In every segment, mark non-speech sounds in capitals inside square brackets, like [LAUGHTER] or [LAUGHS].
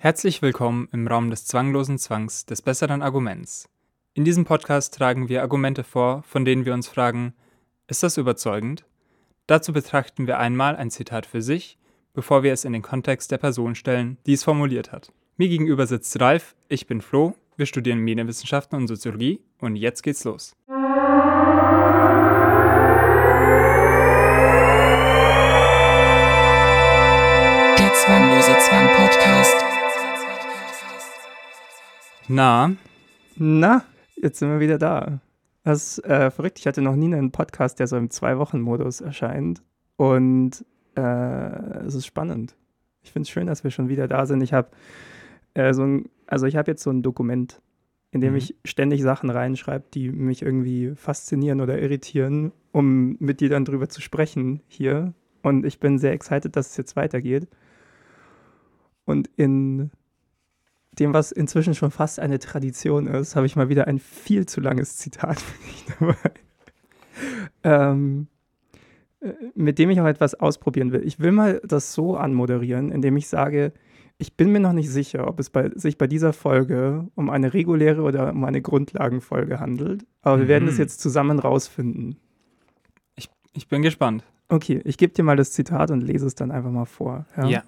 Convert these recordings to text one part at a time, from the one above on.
Herzlich willkommen im Raum des zwanglosen Zwangs des besseren Arguments. In diesem Podcast tragen wir Argumente vor, von denen wir uns fragen, ist das überzeugend? Dazu betrachten wir einmal ein Zitat für sich, bevor wir es in den Kontext der Person stellen, die es formuliert hat. Mir gegenüber sitzt Ralf, ich bin Flo, wir studieren Medienwissenschaften und Soziologie und jetzt geht's los. Na, Na, jetzt sind wir wieder da. Das ist äh, verrückt. Ich hatte noch nie einen Podcast, der so im Zwei-Wochen-Modus erscheint. Und äh, es ist spannend. Ich finde es schön, dass wir schon wieder da sind. Ich habe äh, so ein, also ich habe jetzt so ein Dokument, in dem Mhm. ich ständig Sachen reinschreibe, die mich irgendwie faszinieren oder irritieren, um mit dir dann drüber zu sprechen hier. Und ich bin sehr excited, dass es jetzt weitergeht. Und in dem, was inzwischen schon fast eine Tradition ist, habe ich mal wieder ein viel zu langes Zitat [LAUGHS] ähm, äh, mit dem ich auch etwas ausprobieren will. Ich will mal das so anmoderieren, indem ich sage, ich bin mir noch nicht sicher, ob es bei, sich bei dieser Folge um eine reguläre oder um eine Grundlagenfolge handelt. Aber wir werden Mhm. es jetzt zusammen rausfinden. ich bin gespannt. Okay, ich gebe dir mal das Zitat und lese es dann einfach mal vor. Ja.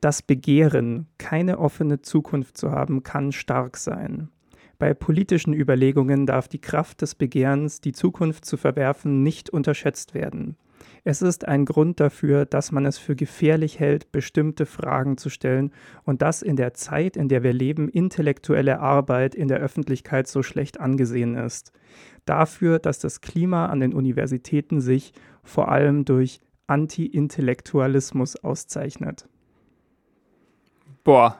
Das Begehren, keine offene Zukunft zu haben, kann stark sein. Bei politischen Überlegungen darf die Kraft des Begehrens, die Zukunft zu verwerfen, nicht unterschätzt werden. Es ist ein Grund dafür, dass man es für gefährlich hält, bestimmte Fragen zu stellen und dass in der Zeit, in der wir leben, intellektuelle Arbeit in der Öffentlichkeit so schlecht angesehen ist. Dafür, dass das Klima an den Universitäten sich vor allem durch Anti-Intellektualismus auszeichnet. Boah.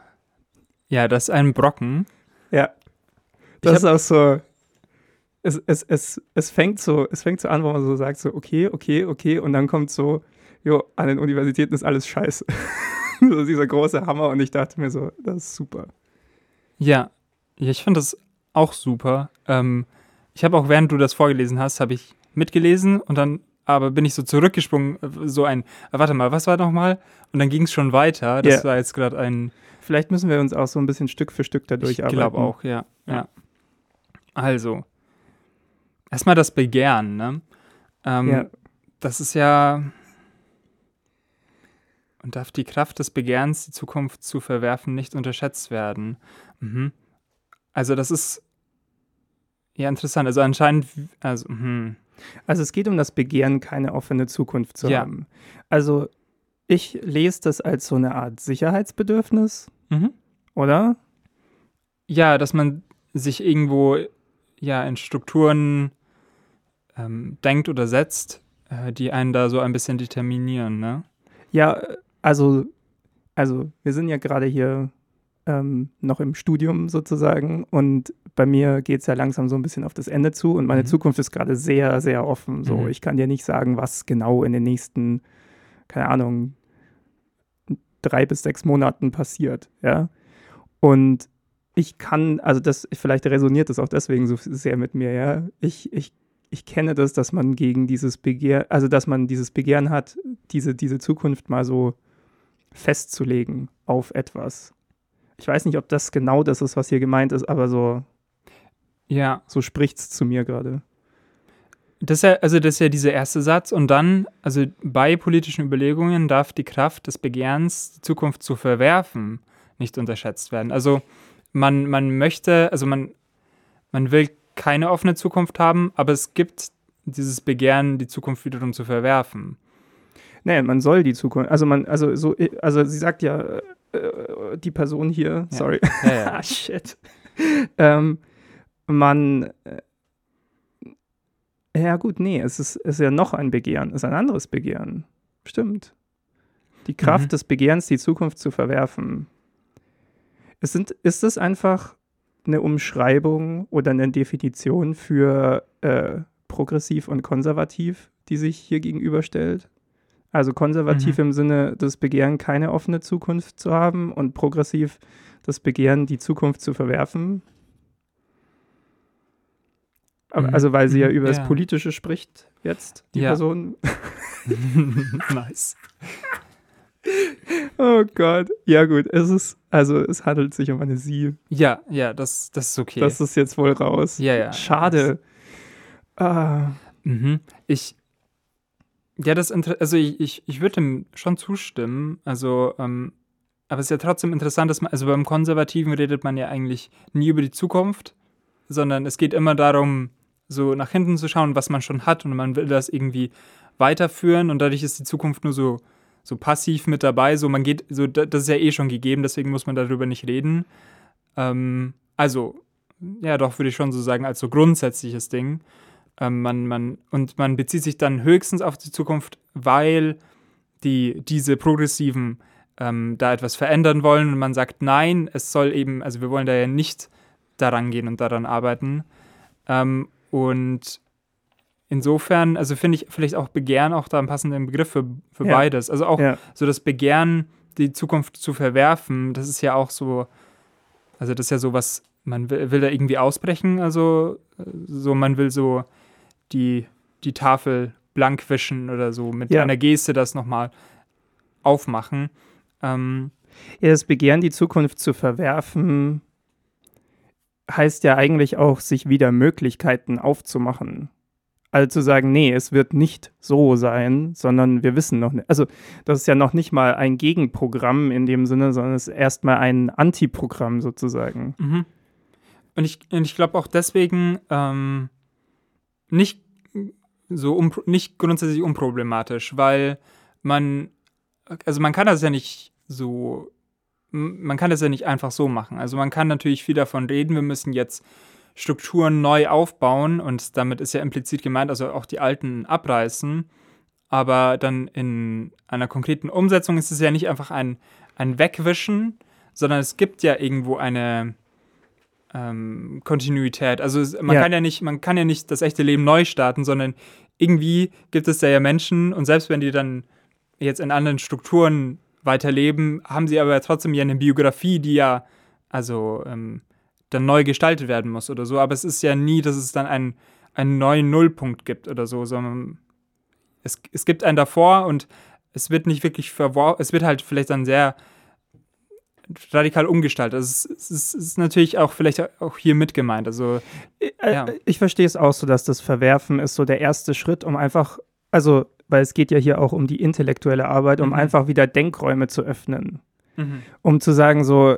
Ja, das ist ein Brocken. Ja. Das ist auch so. Es, es, es, es, fängt so, es fängt so an, wo man so sagt, so, okay, okay, okay, und dann kommt so, jo, an den Universitäten ist alles scheiße. [LAUGHS] so dieser große Hammer und ich dachte mir so, das ist super. Ja, ja ich finde das auch super. Ähm, ich habe auch, während du das vorgelesen hast, habe ich mitgelesen und dann aber bin ich so zurückgesprungen, äh, so ein, äh, warte mal, was war nochmal? Und dann ging es schon weiter. Das Ja. war jetzt gerade ein, Vielleicht müssen wir uns auch so ein bisschen Stück für Stück da ich durcharbeiten. glaube auch, ja, ja. Ja. Also, erstmal das Begehren, ne? Ähm, Ja. Das ist ja, und darf die Kraft des Begehrens, die Zukunft zu verwerfen, nicht unterschätzt werden. Mhm. Also das ist ja interessant. Also anscheinend, also, hm. Also es geht um das Begehren, keine offene Zukunft zu Ja. haben. Also ich lese das als so eine Art Sicherheitsbedürfnis, Mhm. oder? Ja, dass man sich irgendwo ja in Strukturen ähm, denkt oder setzt, äh, die einen da so ein bisschen determinieren, ne? Ja, also, also wir sind ja gerade hier ähm, noch im Studium sozusagen und bei mir geht es ja langsam so ein bisschen auf das Ende zu und meine Mhm. Zukunft ist gerade sehr, sehr offen. So, Mhm. ich kann dir nicht sagen, was genau in den nächsten, keine Ahnung, drei bis sechs Monaten passiert, ja. Und ich kann, also das, vielleicht resoniert das auch deswegen so sehr mit mir, ja. Ich, ich, ich kenne das, dass man gegen dieses Begehr, also dass man dieses Begehren hat, diese, diese Zukunft mal so festzulegen auf etwas. Ich weiß nicht, ob das genau das ist, was hier gemeint ist, aber so, Ja, so spricht es zu mir gerade. Das ist ja, also das ist ja dieser erste Satz und dann, also bei politischen Überlegungen darf die Kraft des Begehrens, die Zukunft zu verwerfen, nicht unterschätzt werden. Also man, man möchte, also man, man will keine offene Zukunft haben, aber es gibt dieses Begehren, die Zukunft wiederum zu verwerfen. Nee, man soll die Zukunft, also man, also so, also sie sagt ja, äh, die Person hier, Ja. sorry, Ja, ja. [LAUGHS] ah, shit, ähm, man, äh, ja gut, nee, es ist, es ist ja noch ein Begehren, es ist ein anderes Begehren, stimmt. Die Kraft Mhm. des Begehrens, die Zukunft zu verwerfen. Es sind, ist es einfach eine Umschreibung oder eine Definition für äh, progressiv und konservativ, die sich hier gegenüberstellt? Also konservativ Mhm. im Sinne des Begehren, keine offene Zukunft zu haben und progressiv das Begehren, die Zukunft zu verwerfen. Mhm. Also weil sie ja Mhm. über das Ja. Politische spricht jetzt, die Ja. Person. [LAUGHS] [LAUGHS] nice. Oh Gott. Ja, gut. Es ist, also es handelt sich um eine Sie. Ja, ja, das, das ist okay. Das ist jetzt wohl raus. ja, ja. Schade. Ah, Mhm. Ich, ja, das, inter- also ich, ich, ich würde dem schon zustimmen. Also, ähm, aber es ist ja trotzdem interessant, dass man, also beim Konservativen redet man ja eigentlich nie über die Zukunft, sondern es geht immer darum, so nach hinten zu schauen, was man schon hat und man will das irgendwie weiterführen und dadurch ist die Zukunft nur so, so passiv mit dabei. So, man geht, so, da- das ist ja eh schon gegeben, deswegen muss man darüber nicht reden. Ähm, also, ja, doch, würde ich schon so sagen, als so grundsätzliches Ding. Ähm, man, man, und man bezieht sich dann höchstens auf die Zukunft, weil die, diese Progressiven ähm, da etwas verändern wollen und man sagt, nein, es soll eben, also wir wollen da ja nicht daran gehen und daran arbeiten. Ähm, und insofern, also finde ich vielleicht auch Begehren auch da einen passenden Begriff für, für Ja. beides. Also auch ja. so das Begehren, die Zukunft zu verwerfen, das ist ja auch so, also das ist ja so was, man will, will da irgendwie ausbrechen, also äh, so, man will so die, die Tafel blank wischen oder so mit Ja. einer Geste das nochmal aufmachen. Ähm, Ja, das Begehren, die Zukunft zu verwerfen, heißt ja eigentlich auch, sich wieder Möglichkeiten aufzumachen. Also zu sagen, nee, es wird nicht so sein, sondern wir wissen noch nicht. Also, das ist ja noch nicht mal ein Gegenprogramm in dem Sinne, sondern es ist erstmal ein Antiprogramm sozusagen. Mhm. Und ich, und ich glaube auch deswegen ähm, nicht so un, nicht grundsätzlich unproblematisch, weil man, also man kann das ja nicht so, man kann das ja nicht einfach so machen. Also man kann natürlich viel davon reden, wir müssen jetzt Strukturen neu aufbauen und damit ist ja implizit gemeint, also auch die alten abreißen. Aber dann in einer konkreten Umsetzung ist es ja nicht einfach ein, ein Wegwischen, sondern es gibt ja irgendwo eine ähm, Kontinuität. Also man Ja. kann ja nicht, man kann ja nicht das echte Leben neu starten, sondern irgendwie gibt es da ja Menschen und selbst wenn die dann jetzt in anderen Strukturen weiterleben, haben sie aber trotzdem ja eine Biografie, die ja also ähm, dann neu gestaltet werden muss oder so. Aber es ist ja nie, dass es dann einen, einen neuen Nullpunkt gibt oder so, sondern es, es gibt einen davor und es wird nicht wirklich verworfen, es wird halt vielleicht dann sehr radikal umgestaltet. Also es, es, ist- natürlich auch vielleicht auch hier mit gemeint. Also Äh, Ja. Ich verstehe es auch so, dass das Verwerfen ist so der erste Schritt, um einfach, also, weil es geht ja hier auch um die intellektuelle Arbeit, um Mhm. einfach wieder Denkräume zu öffnen. um zu sagen, so,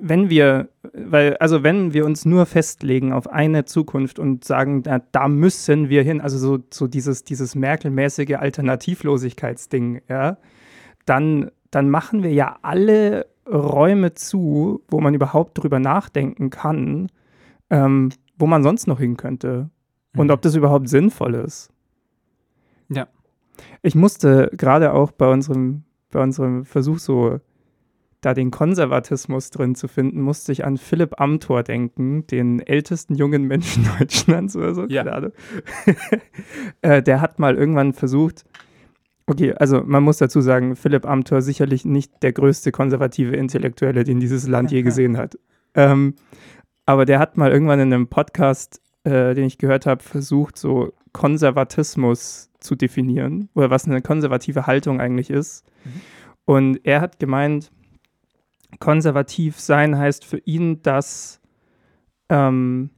wenn wir, weil, also wenn wir uns nur festlegen auf eine Zukunft und sagen, na, da müssen wir hin, also so, so dieses, dieses Merkel-mäßige Alternativlosigkeitsding, ja, dann, dann machen wir ja alle Räume zu, wo man überhaupt drüber nachdenken kann, ähm, wo man sonst noch hin könnte. Und Mhm. ob das überhaupt sinnvoll ist. Ja. Ich musste gerade auch bei unserem, bei unserem Versuch, so da den Konservatismus drin zu finden, musste ich an Philipp Amthor denken, den ältesten jungen Menschen [LAUGHS] Deutschlands oder so. Ja. Ahnung. [LAUGHS] äh, der hat mal irgendwann versucht, okay, also man muss dazu sagen, Philipp Amthor sicherlich nicht der größte konservative Intellektuelle, den dieses Land je [LAUGHS] gesehen hat. Ähm, aber der hat mal irgendwann in einem Podcast, äh, den ich gehört habe, versucht, so Konservatismus zu definieren oder was eine konservative Haltung eigentlich ist. Mhm. Und er hat gemeint, konservativ sein heißt für ihn, dass, ähm,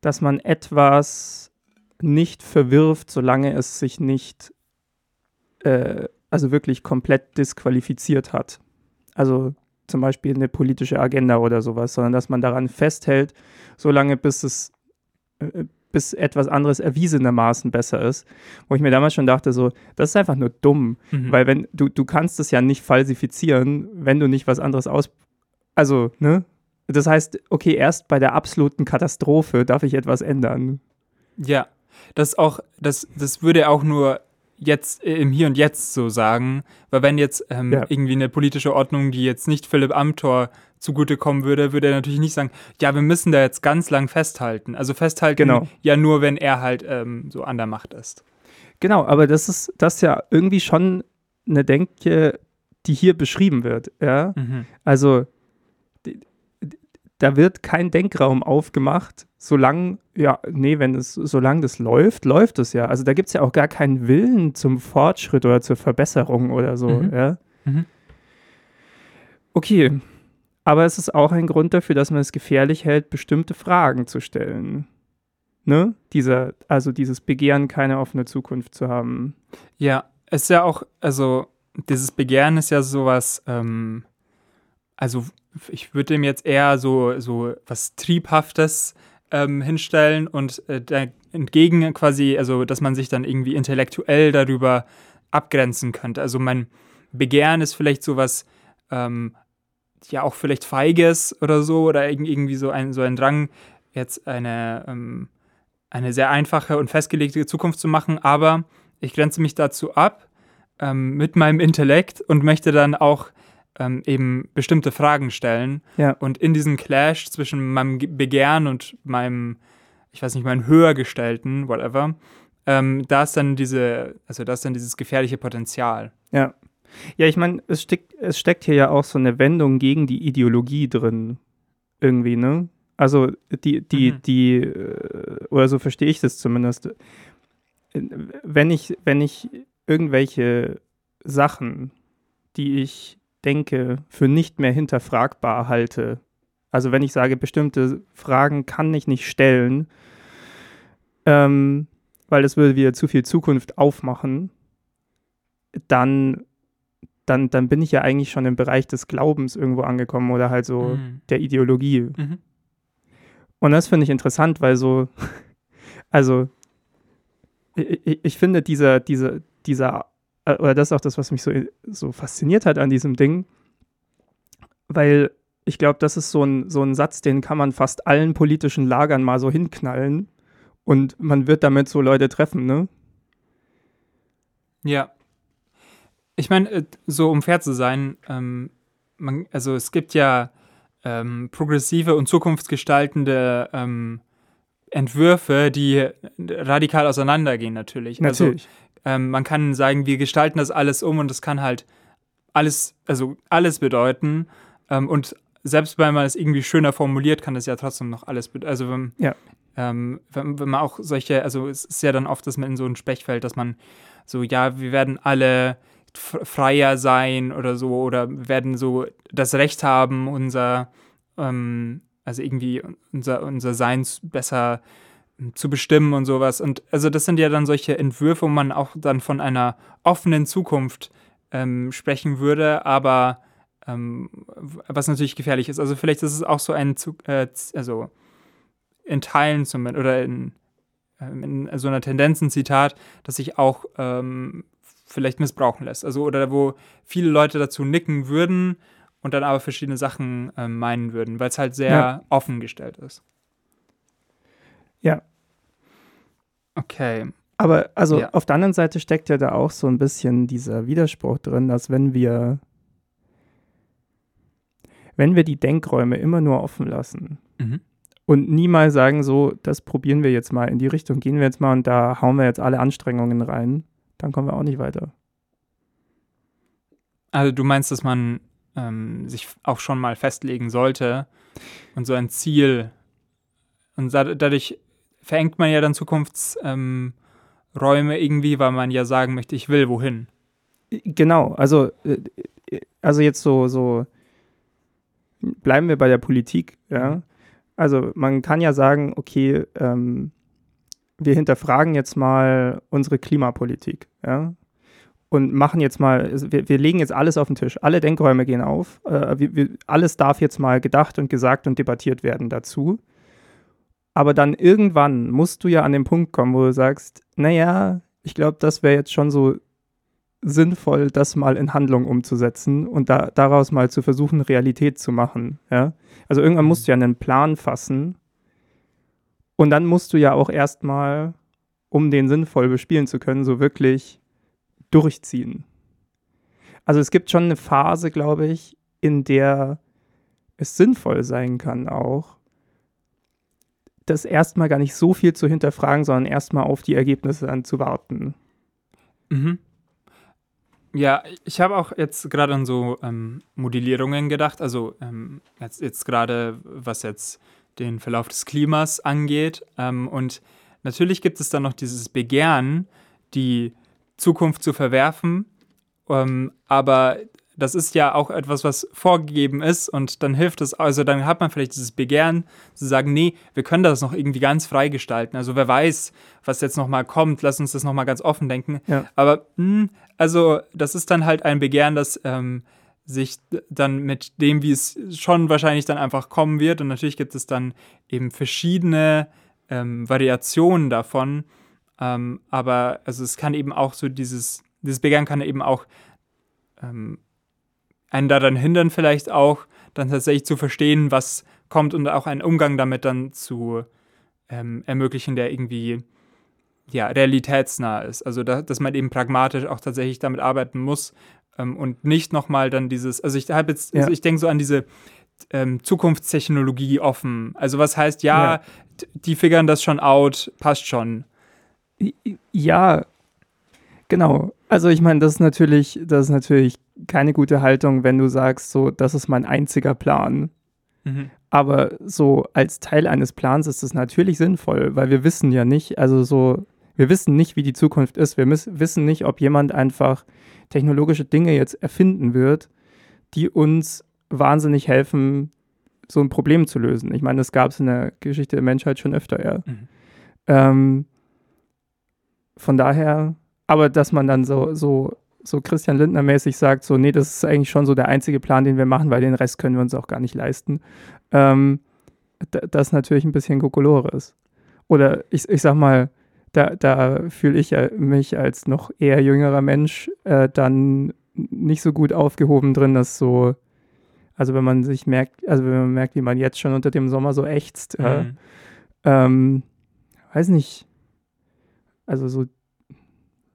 dass man etwas nicht verwirft, solange es sich nicht, äh, also wirklich komplett disqualifiziert hat. Also zum Beispiel eine politische Agenda oder sowas, sondern dass man daran festhält, solange bis es äh, bis etwas anderes erwiesenermaßen besser ist. Wo ich mir damals schon dachte, so, das ist einfach nur dumm. Mhm. Weil wenn, du, du kannst es ja nicht falsifizieren, wenn du nicht was anderes aus. Also, ne? Das heißt, okay, erst bei der absoluten Katastrophe darf ich etwas ändern. Ja, das auch, das, das würde auch nur jetzt äh, im Hier und Jetzt so sagen, weil wenn jetzt ähm, Ja. irgendwie eine politische Ordnung, die jetzt nicht Philipp Amthor zugutekommen würde, würde er natürlich nicht sagen, ja, wir müssen da jetzt ganz lang festhalten. Also festhalten Genau. ja nur, wenn er halt ähm, so an der Macht ist. Genau, aber das ist, das ist ja irgendwie schon eine Denke, die hier beschrieben wird, ja. Mhm. Also da wird kein Denkraum aufgemacht, solange, ja, nee, wenn es, solange das läuft, läuft es ja. Also da gibt es ja auch gar keinen Willen zum Fortschritt oder zur Verbesserung oder so, Mhm. ja. Mhm. Okay, aber es ist auch ein Grund dafür, dass man es gefährlich hält, bestimmte Fragen zu stellen. Ne? Dieser, also dieses Begehren, keine offene Zukunft zu haben. Ja, es ist ja auch, also dieses Begehren ist ja sowas, ähm, also ich würde dem jetzt eher so, so was Triebhaftes ähm, hinstellen und äh, entgegen quasi, also dass man sich dann irgendwie intellektuell darüber abgrenzen könnte. Also mein Begehren ist vielleicht sowas, ähm, ja auch vielleicht Feiges oder so oder irgendwie so ein, so ein Drang, jetzt eine, ähm, eine sehr einfache und festgelegte Zukunft zu machen, aber ich grenze mich dazu ab ähm, mit meinem Intellekt und möchte dann auch ähm, eben bestimmte Fragen stellen. Ja. Und in diesem Clash zwischen meinem Begehren und meinem, ich weiß nicht, meinem höhergestellten, whatever, ähm, da ist dann diese, also da ist dann dieses gefährliche Potenzial. Ja. Ja, ich meine, es steckt, es steckt hier ja auch so eine Wendung gegen die Ideologie drin. Irgendwie, ne? Also die, die, Mhm. die, äh, oder so verstehe ich das zumindest. Wenn ich, wenn ich irgendwelche Sachen, die ich denke, für nicht mehr hinterfragbar halte, also wenn ich sage, bestimmte Fragen kann ich nicht stellen, ähm, weil das würde wieder zu viel Zukunft aufmachen, dann, dann, dann bin ich ja eigentlich schon im Bereich des Glaubens irgendwo angekommen oder halt so Mhm. der Ideologie. Mhm. Und das finde ich interessant, weil so, [LAUGHS] also ich, ich- ich finde dieser, dieser, dieser, äh, oder das ist auch das, was mich so, so fasziniert hat an diesem Ding, weil ich glaube, das ist so ein, so ein Satz, den kann man fast allen politischen Lagern mal so hinknallen und man wird damit so Leute treffen, ne? Ja. Ich meine, äh, so um fair zu sein, ähm, man, also es gibt ja ähm, progressive und zukunftsgestaltende ähm, Entwürfe, die radikal auseinandergehen natürlich. Natürlich. Also ähm, man kann sagen, wir gestalten das alles um und das kann halt alles, also alles bedeuten. Ähm, und selbst wenn man es irgendwie schöner formuliert, kann das ja trotzdem noch alles bedeuten. Also wenn, Ja. ähm, wenn, wenn man auch solche, also es ist ja dann oft, dass man in so ein Sprechfeld, dass man so, ja, wir werden alle freier sein oder so, oder werden so das Recht haben, unser, ähm, also irgendwie unser, unser Sein besser ähm, zu bestimmen und sowas. Und also das sind ja dann solche Entwürfe, wo man auch dann von einer offenen Zukunft ähm, sprechen würde, aber ähm, was natürlich gefährlich ist. Also vielleicht ist es auch so ein, Zu- äh, also in Teilen zumindest, oder in, ähm, in so einer Tendenz ein Zitat, das sich auch ähm, vielleicht missbrauchen lässt. Also oder wo viele Leute dazu nicken würden und dann aber verschiedene Sachen ähm, meinen würden, weil es halt sehr Ja. offen gestellt ist. Ja. Okay. Aber also Ja. auf der anderen Seite steckt ja da auch so ein bisschen dieser Widerspruch drin, dass wenn wir, wenn wir die Denkräume immer nur offen lassen Mhm. und nie mal sagen, so, das probieren wir jetzt mal in die Richtung, gehen wir jetzt mal und da hauen wir jetzt alle Anstrengungen rein, dann kommen wir auch nicht weiter. Also du meinst, dass man ähm, sich auch schon mal festlegen sollte und so ein Ziel und da, dadurch verengt man ja dann Zukunftsräume ähm, irgendwie, weil man ja sagen möchte, ich will wohin. Genau, also, äh, also jetzt so, so bleiben wir bei der Politik, ja. Mhm. Also man kann ja sagen, okay, ähm, wir hinterfragen jetzt mal unsere Klimapolitik, ja. Und machen jetzt mal, also wir, wir legen jetzt alles auf den Tisch. Alle Denkräume gehen auf. Äh, wir, wir, alles darf jetzt mal gedacht und gesagt und debattiert werden dazu. Aber dann irgendwann musst du ja an den Punkt kommen, wo du sagst, naja, ich glaube, das wäre jetzt schon so sinnvoll, das mal in Handlung umzusetzen und da, daraus mal zu versuchen, Realität zu machen. Ja? Also irgendwann musst du ja einen Plan fassen und dann musst du ja auch erstmal, um den sinnvoll bespielen zu können, so wirklich durchziehen. Also es gibt schon eine Phase, glaube ich, in der es sinnvoll sein kann auch, das erstmal gar nicht so viel zu hinterfragen, sondern erstmal auf die Ergebnisse dann zu warten. Mhm. Ja, ich habe auch jetzt gerade an so ähm, Modellierungen gedacht, also ähm, jetzt, jetzt gerade was jetzt den Verlauf des Klimas angeht. Ähm, und natürlich gibt es dann noch dieses Begehren, die Zukunft zu verwerfen, ähm, aber das ist ja auch etwas, was vorgegeben ist und dann hilft es, also dann hat man vielleicht dieses Begehren zu sagen, nee, wir können das noch irgendwie ganz frei gestalten. Also wer weiß, was jetzt nochmal kommt, lass uns das nochmal ganz offen denken. Ja. Aber, mh, also das ist dann halt ein Begehren, das ähm, sich dann mit dem, wie es schon wahrscheinlich dann einfach kommen wird und natürlich gibt es dann eben verschiedene ähm, Variationen davon, ähm, aber also es kann eben auch so dieses, dieses Begehren kann eben auch ähm, einen daran hindern, vielleicht auch dann tatsächlich zu verstehen, was kommt und auch einen Umgang damit dann zu ähm, ermöglichen, der irgendwie ja, realitätsnah ist. Also, da, dass man eben pragmatisch auch tatsächlich damit arbeiten muss ähm, und nicht nochmal dann dieses, also ich habe jetzt, Ja. also ich denke so an diese ähm, Zukunftstechnologie offen. Also, was heißt, ja, Ja. die figern das schon out, passt schon. Ja, genau. Also ich meine, das ist natürlich, das ist natürlich keine gute Haltung, wenn du sagst, so, das ist mein einziger Plan. Mhm. Aber so als Teil eines Plans ist es natürlich sinnvoll, weil wir wissen ja nicht, also so, wir wissen nicht, wie die Zukunft ist. Wir wissen nicht, ob jemand einfach technologische Dinge jetzt erfinden wird, die uns wahnsinnig helfen, so ein Problem zu lösen. Ich meine, das gab es in der Geschichte der Menschheit schon öfter, ja. Mhm. Ähm, von daher, aber dass man dann so, so, so Christian Lindner-mäßig sagt, so, nee, das ist eigentlich schon so der einzige Plan, den wir machen, weil den Rest können wir uns auch gar nicht leisten. Ähm, da- das ist natürlich ein bisschen Kokolores. Oder ich, ich sag mal, da, da fühle ich ja mich als noch eher jüngerer Mensch äh, dann nicht so gut aufgehoben drin, dass so, also wenn man sich merkt, also wenn man merkt, wie man jetzt schon unter dem Sommer so ächzt, äh, Mhm. ähm, weiß nicht, also so,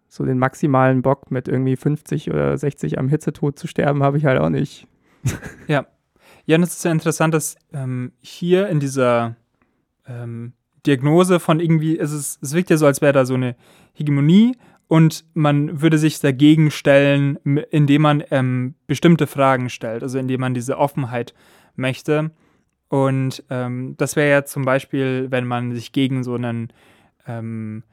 so den maximalen Bock mit irgendwie 50 oder 60 am Hitzetod zu sterben, habe ich halt auch nicht. [LAUGHS] Ja, und es ist ja interessant, dass ähm, hier in dieser ähm, Diagnose von irgendwie, es, ist, es wirkt ja so, als wäre da so eine Hegemonie und man würde sich dagegen stellen, indem man ähm, bestimmte Fragen stellt, also indem man diese Offenheit möchte. Und ähm, das wäre ja zum Beispiel, wenn man sich gegen so einen ähm,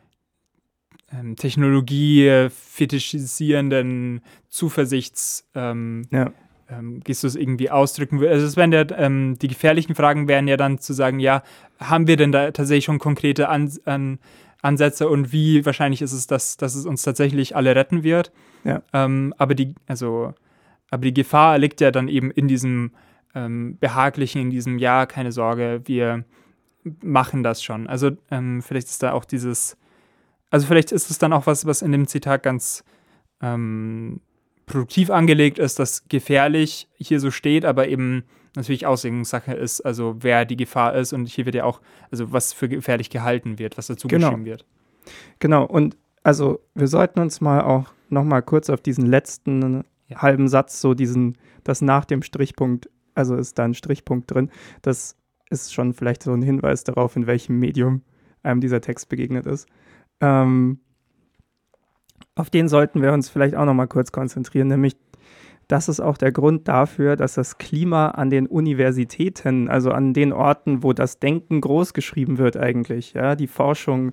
ähm, Technologie fetischisierenden Zuversichts ähm, Ja. ähm, Gestus irgendwie ausdrücken würde. Also es wären ja, ähm, die gefährlichen Fragen wären ja dann zu sagen, ja, haben wir denn da tatsächlich schon konkrete An an Ansätze und wie wahrscheinlich ist es, dass, dass es uns tatsächlich alle retten wird. Ja. Ähm, aber die, also, aber die Gefahr liegt ja dann eben in diesem ähm, behaglichen, in diesem Ja, keine Sorge, wir machen das schon. Also ähm, vielleicht ist da auch dieses, also vielleicht ist es dann auch was, was in dem Zitat ganz ähm, produktiv angelegt ist, dass gefährlich hier so steht, aber eben natürlich Auslegungssache ist, also wer die Gefahr ist und hier wird ja auch, also was für gefährlich gehalten wird, was dazu Genau. geschrieben wird. Genau, und also wir sollten uns mal auch noch mal kurz auf diesen letzten Ja. halben Satz, so diesen, das nach dem Strichpunkt, also ist da ein Strichpunkt drin, das ist schon vielleicht so ein Hinweis darauf, in welchem Medium einem dieser Text begegnet ist. Ähm, auf den sollten wir uns vielleicht auch noch mal kurz konzentrieren, nämlich das ist auch der Grund dafür, dass das Klima an den Universitäten, also an den Orten, wo das Denken groß geschrieben wird eigentlich, ja, die Forschung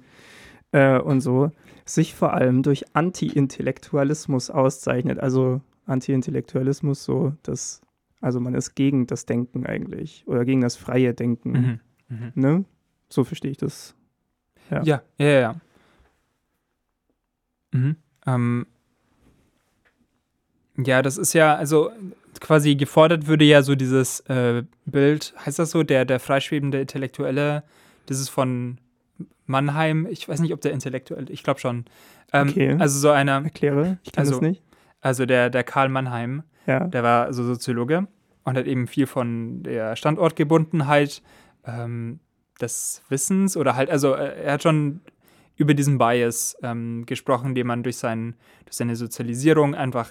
äh, und so, sich vor allem durch Anti-Intellektualismus auszeichnet. Also Anti-Intellektualismus, so das, also man ist gegen das Denken eigentlich oder gegen das freie Denken, Mhm. Mhm. ne? So verstehe ich das. Ja. Ja, ja, ja. Ja. Mhm. Ähm, ja, das ist ja, also quasi gefordert würde ja so dieses äh, Bild, heißt das so, der, der freischwebende Intellektuelle, das ist von Mannheim, ich weiß nicht, ob der Intellektuelle, ich glaube schon. Ähm, Okay. Also so einer, Erkläre, ich kann Also- das nicht. also der, der Karl Mannheim, Ja. der war so Soziologe und hat eben viel von der Standortgebundenheit ähm, des Wissens oder halt, also äh, er hat schon über diesen Bias ähm, gesprochen, den man durch, seinen, durch seine Sozialisierung einfach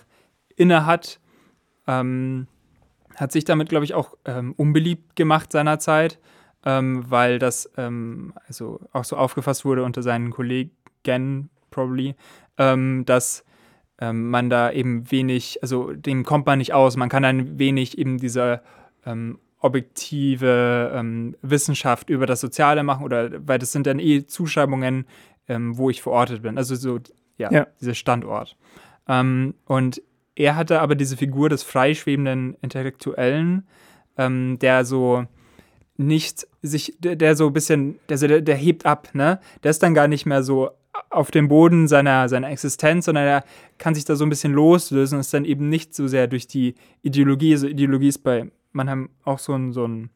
inne hat. Ähm, hat sich damit, glaube ich, auch ähm, unbeliebt gemacht seinerzeit, ähm, weil das ähm, also auch so aufgefasst wurde unter seinen Kollegen, probably, ähm, dass man da eben wenig, also dem kommt man nicht aus, man kann dann wenig eben diese ähm, objektive ähm, Wissenschaft über das Soziale machen oder weil das sind dann eh Zuschreibungen, ähm, wo ich verortet bin, also so, ja, Ja. dieser Standort. Ähm, und er hatte aber diese Figur des freischwebenden Intellektuellen, ähm, der so nicht sich, der, der so ein bisschen, der, der, der hebt ab, ne? Der ist dann gar nicht mehr so auf dem Boden seiner, seiner Existenz, sondern er kann sich da so ein bisschen loslösen und ist dann eben nicht so sehr durch die Ideologie. Also Ideologie ist bei Mannheim auch so ein, so ein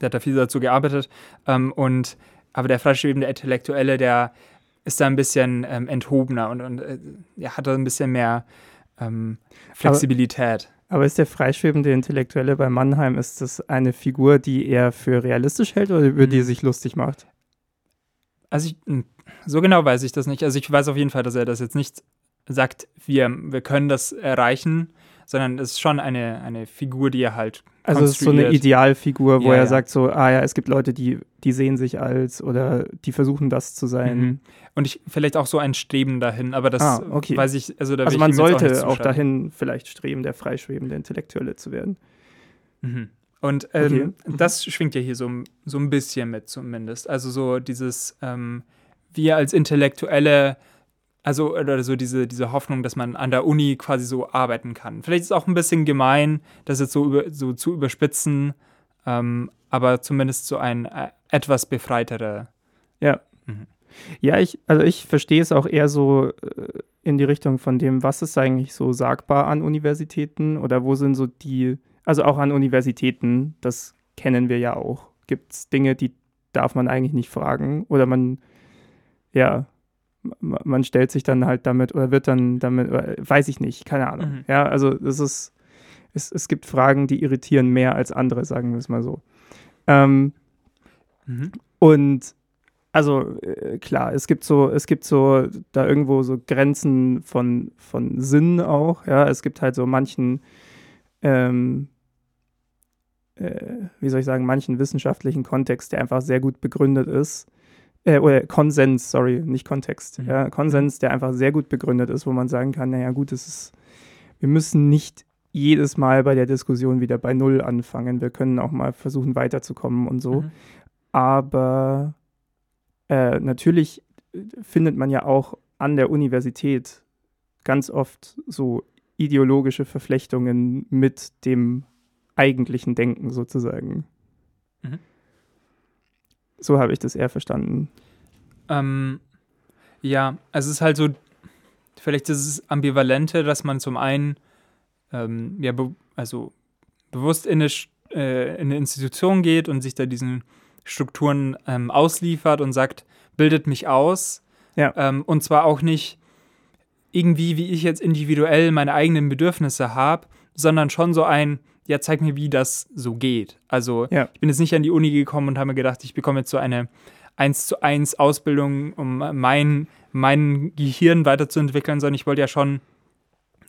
der hat da viel dazu gearbeitet. Ähm, und aber der freischwebende Intellektuelle, der ist da ein bisschen ähm, enthobener und, und äh, ja, hat da ein bisschen mehr ähm, Flexibilität. Aber, aber, ist der freischwebende Intellektuelle bei Mannheim, ist das eine Figur, die er für realistisch hält oder über die er mhm. sich lustig macht? Also ich, hm, so genau weiß ich das nicht. Also ich weiß auf jeden Fall, dass er das jetzt nicht sagt, wir, wir können das erreichen, sondern es ist schon eine, eine Figur, die er halt. Also es ist so eine Idealfigur, wo ja, er ja. sagt so, ah ja, es gibt Leute, die, die sehen sich als oder die versuchen das zu sein. Mhm. Und ich vielleicht auch so ein Streben dahin, aber das ah, okay. weiß ich, also da Also man sollte auch, auch, dahin vielleicht streben, der freischwebende Intellektuelle zu werden. Mhm. Und ähm, okay. Mhm. das schwingt ja hier so, so ein bisschen mit zumindest. Also so dieses, ähm, wir als Intellektuelle also, oder so diese, diese Hoffnung, dass man an der Uni quasi so arbeiten kann. Vielleicht ist es auch ein bisschen gemein, das jetzt so, über, so zu überspitzen, ähm, aber zumindest so ein äh, etwas befreiterer. Ja. Mhm. Ja, ich, also ich verstehe es auch eher so äh, in die Richtung von dem, was ist eigentlich so sagbar an Universitäten oder wo sind so die, also auch an Universitäten, das kennen wir ja auch. Gibt es Dinge, die darf man eigentlich nicht fragen oder man, ja, man stellt sich dann halt damit oder wird dann damit, weiß ich nicht, keine Ahnung. Mhm. Ja, also es ist, es, es gibt Fragen, die irritieren mehr als andere, sagen wir es mal so. Ähm, mhm. Und also äh, klar, es gibt so, es gibt so da irgendwo so Grenzen von, von Sinn auch, ja. Es gibt halt so manchen, ähm, äh, wie soll ich sagen, manchen wissenschaftlichen Kontext, der einfach sehr gut begründet ist äh, oder Konsens, sorry, nicht Kontext. Mhm. Ja, Konsens, der einfach sehr gut begründet ist, wo man sagen kann, naja gut, es ist, wir müssen nicht jedes Mal bei der Diskussion wieder bei Null anfangen. Wir können auch mal versuchen weiterzukommen und so. Mhm. Aber äh, natürlich findet man ja auch an der Universität ganz oft so ideologische Verflechtungen mit dem eigentlichen Denken sozusagen. Mhm. So habe ich das eher verstanden. Ähm, ja, also es ist halt so, vielleicht ist es ambivalente, dass man zum einen ähm, ja, be also bewusst in eine, äh, in eine Institution geht und sich da diesen Strukturen ähm, ausliefert und sagt, bildet mich aus. Ja. Ähm, und zwar auch nicht irgendwie, wie ich jetzt individuell meine eigenen Bedürfnisse habe, sondern schon so ein, ja, zeig mir, wie das so geht. Also ja. ich bin jetzt nicht an die Uni gekommen und habe mir gedacht, ich bekomme jetzt so eine 1 zu 1 Ausbildung, um mein, mein Gehirn weiterzuentwickeln, sondern ich wollte ja schon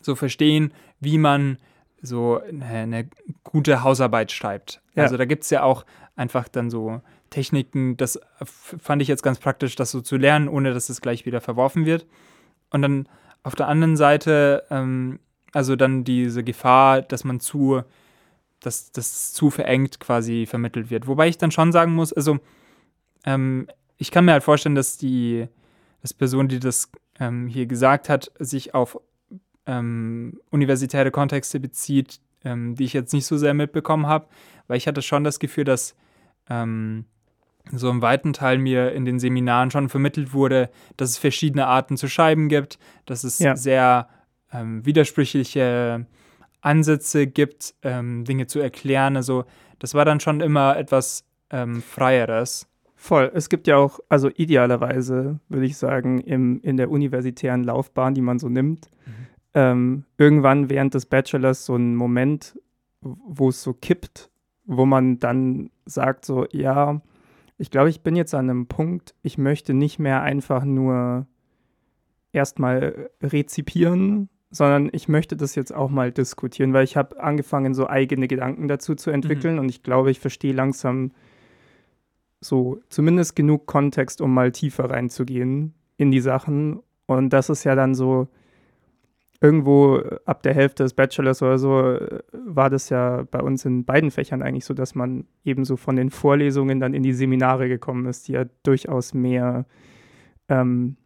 so verstehen, wie man so eine, eine gute Hausarbeit schreibt. Ja. Also da gibt es ja auch einfach dann so Techniken, das fand ich jetzt ganz praktisch, das so zu lernen, ohne dass es gleich wieder verworfen wird. Und dann auf der anderen Seite, ähm, also dann diese Gefahr, dass man zu dass das zu verengt quasi vermittelt wird. Wobei ich dann schon sagen muss, also ähm, ich kann mir halt vorstellen, dass die dass Person, die das ähm, hier gesagt hat, sich auf ähm, universitäre Kontexte bezieht, ähm, die ich jetzt nicht so sehr mitbekommen habe, weil ich hatte schon das Gefühl, dass ähm, so im weiten Teil mir in den Seminaren schon vermittelt wurde, dass es verschiedene Arten zu schreiben gibt, dass es ja. sehr ähm, widersprüchliche Ansätze gibt, ähm, Dinge zu erklären. Also das war dann schon immer etwas ähm, Freieres. Voll. Es gibt ja auch, also idealerweise würde ich sagen, im, in der universitären Laufbahn, die man so nimmt, mhm. Ähm, irgendwann während des Bachelors so ein Moment, wo es so kippt, wo man dann sagt so, ja, ich glaube, ich bin jetzt an einem Punkt, ich möchte nicht mehr einfach nur erstmal rezipieren, sondern ich möchte das jetzt auch mal diskutieren, weil ich habe angefangen, so eigene Gedanken dazu zu entwickeln mhm. und ich glaube, ich verstehe langsam so zumindest genug Kontext, um mal tiefer reinzugehen in die Sachen. Und das ist ja dann so irgendwo ab der Hälfte des Bachelors oder so war das ja bei uns in beiden Fächern eigentlich so, dass man eben so von den Vorlesungen dann in die Seminare gekommen ist, die ja durchaus mehr ähm,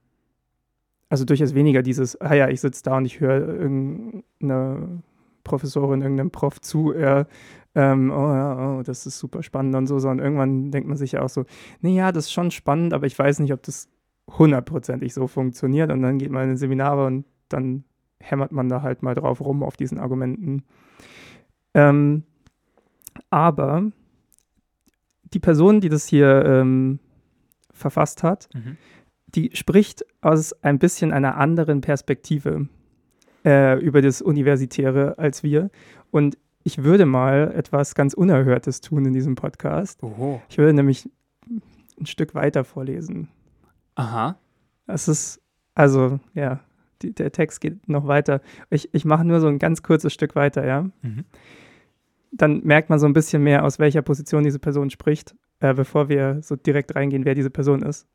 also durchaus weniger dieses, ah ja, ich sitze da und ich höre irgendeine Professorin, irgendeinem Prof zu, er, ähm, oh ja, oh, das ist super spannend und so, sondern irgendwann denkt man sich ja auch so, nee, ja, das ist schon spannend, aber ich weiß nicht, ob das hundertprozentig so funktioniert und dann geht man in Seminare und dann hämmert man da halt mal drauf rum auf diesen Argumenten. Ähm, aber die Person, die das hier ähm, verfasst hat, Mhm. die spricht aus ein bisschen einer anderen Perspektive äh, über das Universitäre als wir. Und ich würde mal etwas ganz Unerhörtes tun in diesem Podcast. Oho. Ich würde nämlich ein Stück weiter vorlesen. Aha. Es ist, also, ja, die, der Text geht noch weiter. Ich, ich mache nur so ein ganz kurzes Stück weiter, ja. Mhm. Dann merkt man so ein bisschen mehr, aus welcher Position diese Person spricht, äh, bevor wir so direkt reingehen, wer diese Person ist.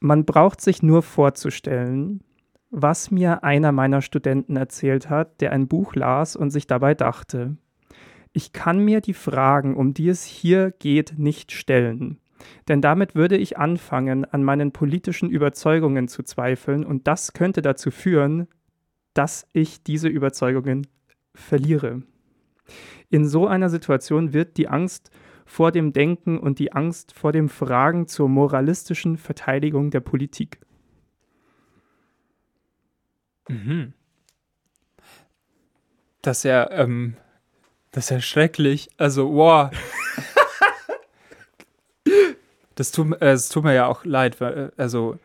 Man braucht sich nur vorzustellen, was mir einer meiner Studenten erzählt hat, der ein Buch las und sich dabei dachte, ich kann mir die Fragen, um die es hier geht, nicht stellen. Denn damit würde ich anfangen, an meinen politischen Überzeugungen zu zweifeln und das könnte dazu führen, dass ich diese Überzeugungen verliere. In so einer Situation wird die Angst vor dem Denken und die Angst vor dem Fragen zur moralistischen Verteidigung der Politik. Mhm. Das ist ja, ähm, das ist ja schrecklich. Also, wow. [LAUGHS] das, tut, äh, es tut mir ja auch leid. weil, äh, Also,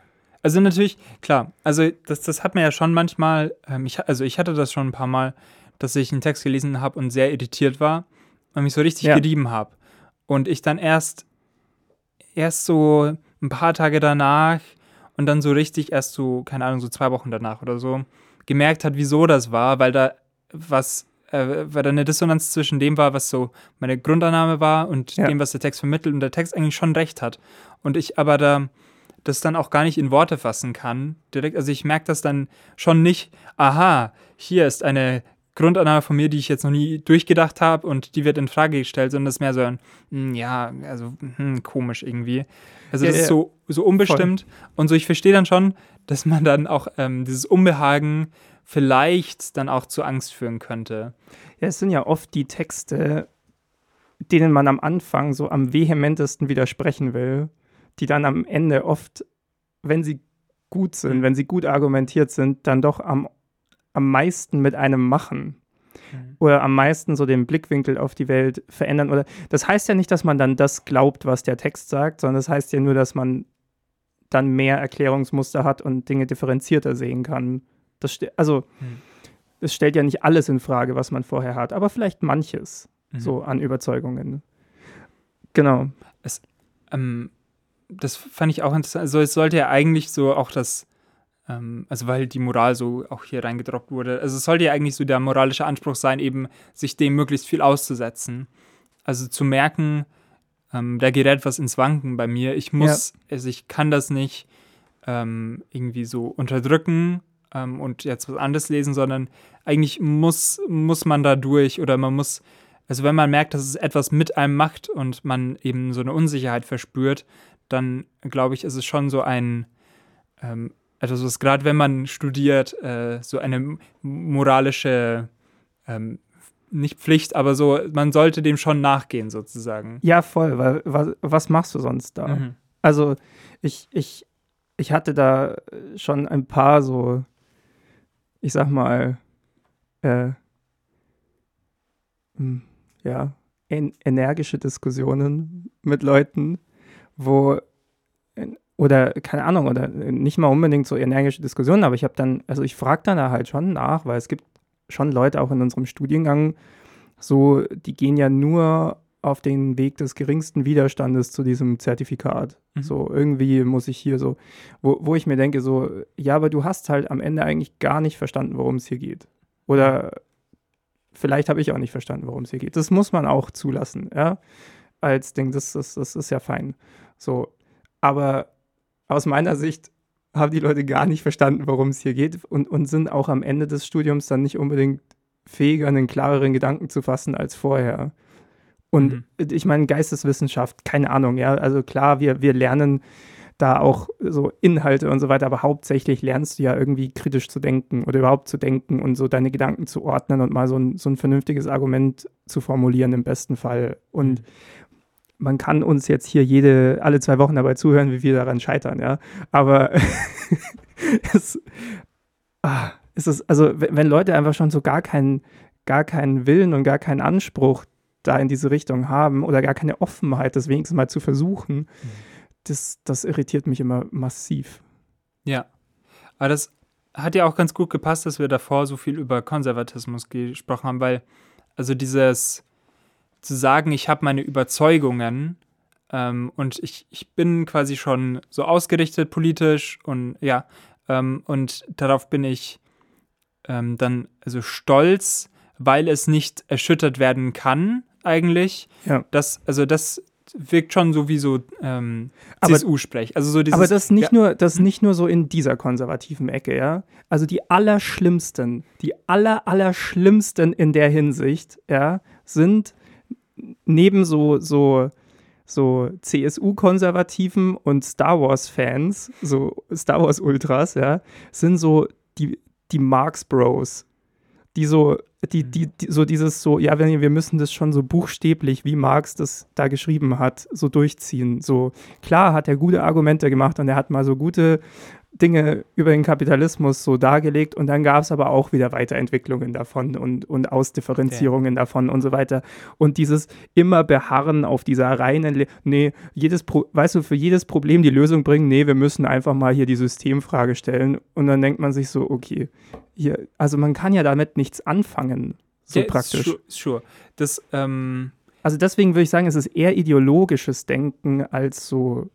also natürlich, klar, also das, das hat mir ja schon manchmal, ähm, ich, also ich hatte das schon ein paar Mal, dass ich einen Text gelesen habe und sehr irritiert war und mich so richtig Ja. gerieben habe. Und ich dann erst, erst so ein paar Tage danach und dann so richtig erst so, keine Ahnung, so zwei Wochen danach oder so, gemerkt hat, wieso das war, weil da was, äh, weil da eine Dissonanz zwischen dem war, was so meine Grundannahme war und Ja. dem, was der Text vermittelt und der Text eigentlich schon recht hat. Und ich aber da das dann auch gar nicht in Worte fassen kann. Direkt, also ich merke das dann schon nicht, aha, hier ist eine Grundannahme von mir, die ich jetzt noch nie durchgedacht habe und die wird in Frage gestellt, sondern das ist mehr so ein, hm, ja, also hm, komisch irgendwie. Also Ja, das ist ja. so, so unbestimmt und so, ich verstehe dann schon, dass man dann auch ähm, dieses Unbehagen vielleicht dann auch zu Angst führen könnte. Ja, es sind ja oft die Texte, denen man am Anfang so am vehementesten widersprechen will, die dann am Ende oft, wenn sie gut sind, Mhm. wenn sie gut argumentiert sind, dann doch am, am meisten mit einem machen. Mhm. Oder am meisten so den Blickwinkel auf die Welt verändern. Oder das heißt ja nicht, dass man dann das glaubt, was der Text sagt, sondern das heißt ja nur, dass man dann mehr Erklärungsmuster hat und Dinge differenzierter sehen kann. Das also, Mhm. es stellt ja nicht alles in Frage, was man vorher hat, aber vielleicht manches Mhm. so an Überzeugungen. Genau. Ähm, das fand ich auch interessant. Also es sollte ja eigentlich so auch das, ähm, also weil die Moral so auch hier reingedroppt wurde, also es sollte ja eigentlich so der moralische Anspruch sein, eben sich dem möglichst viel auszusetzen. Also zu merken, ähm, da gerät was ins Wanken bei mir. Ich muss, also ich kann das nicht ähm, irgendwie so unterdrücken ähm, und jetzt was anderes lesen, sondern eigentlich muss, muss man da durch oder man muss, also wenn man merkt, dass es etwas mit einem macht und man eben so eine Unsicherheit verspürt, dann glaube ich, ist es schon so ein, ähm, etwas, was gerade wenn man studiert, äh, so eine moralische, ähm, nicht Pflicht, aber so, man sollte dem schon nachgehen sozusagen. Ja, voll, weil was, was machst du sonst da? Mhm. Also ich, ich, ich hatte da schon ein paar so, ich sag mal, äh, hm, ja, en energische Diskussionen mit Leuten, wo, oder keine Ahnung, oder nicht mal unbedingt so energische Diskussionen, aber ich habe dann, also ich frage dann da halt schon nach, weil es gibt schon Leute auch in unserem Studiengang, so, die gehen ja nur auf den Weg des geringsten Widerstandes zu diesem Zertifikat. Mhm. So, irgendwie muss ich hier so, wo, wo ich mir denke, so, ja, aber du hast halt am Ende eigentlich gar nicht verstanden, worum es hier geht. Oder vielleicht habe ich auch nicht verstanden, worum es hier geht. Das muss man auch zulassen, ja, als Ding, das, das, das ist ja fein. So, aber aus meiner Sicht haben die Leute gar nicht verstanden, worum es hier geht und, und sind auch am Ende des Studiums dann nicht unbedingt fähiger, einen klareren Gedanken zu fassen als vorher. Und Mhm. ich meine, Geisteswissenschaft, keine Ahnung, ja, also klar, wir, wir lernen da auch so Inhalte und so weiter, aber hauptsächlich lernst du ja irgendwie kritisch zu denken oder überhaupt zu denken und so deine Gedanken zu ordnen und mal so ein, so ein vernünftiges Argument zu formulieren im besten Fall. Und man kann uns jetzt hier jede, alle zwei Wochen dabei zuhören, wie wir daran scheitern, ja. Aber [LAUGHS] es, ah, es ist, also wenn Leute einfach schon so gar keinen, gar keinen Willen und gar keinen Anspruch da in diese Richtung haben oder gar keine Offenheit, das wenigstens mal zu versuchen, mhm. das, das irritiert mich immer massiv. Ja, aber das hat ja auch ganz gut gepasst, dass wir davor so viel über Konservatismus gesprochen haben, weil also dieses zu sagen, ich habe meine Überzeugungen ähm, und ich, ich bin quasi schon so ausgerichtet politisch und ja, ähm, und darauf bin ich ähm, dann also stolz, weil es nicht erschüttert werden kann, eigentlich. Ja. Das, also das wirkt schon so wie so ähm, CSU-Sprech. Also so aber das nicht, ja. nur, das nicht nur so in dieser konservativen Ecke, ja. Also die allerschlimmsten, die aller, allerschlimmsten in der Hinsicht, ja, sind neben so, so, so CSU-Konservativen und Star Wars-Fans, so Star Wars-Ultras, ja, sind so die, die Marx-Bros, die so, die, mhm. die, die, so dieses so, ja, wir müssen das schon so buchstäblich, wie Marx das da geschrieben hat, so durchziehen. So, klar hat er gute Argumente gemacht und er hat mal so gute Dinge über den Kapitalismus so dargelegt und dann gab es aber auch wieder Weiterentwicklungen davon und, und Ausdifferenzierungen okay. davon und so weiter. Und dieses immer Beharren auf dieser reinen, Le nee, jedes, Pro weißt du, für jedes Problem die Lösung bringen, nee, wir müssen einfach mal hier die Systemfrage stellen und dann denkt man sich so, okay, hier, also man kann ja damit nichts anfangen, so yeah, praktisch. Sure, sure. Das, ähm also deswegen würde ich sagen, es ist eher ideologisches Denken als so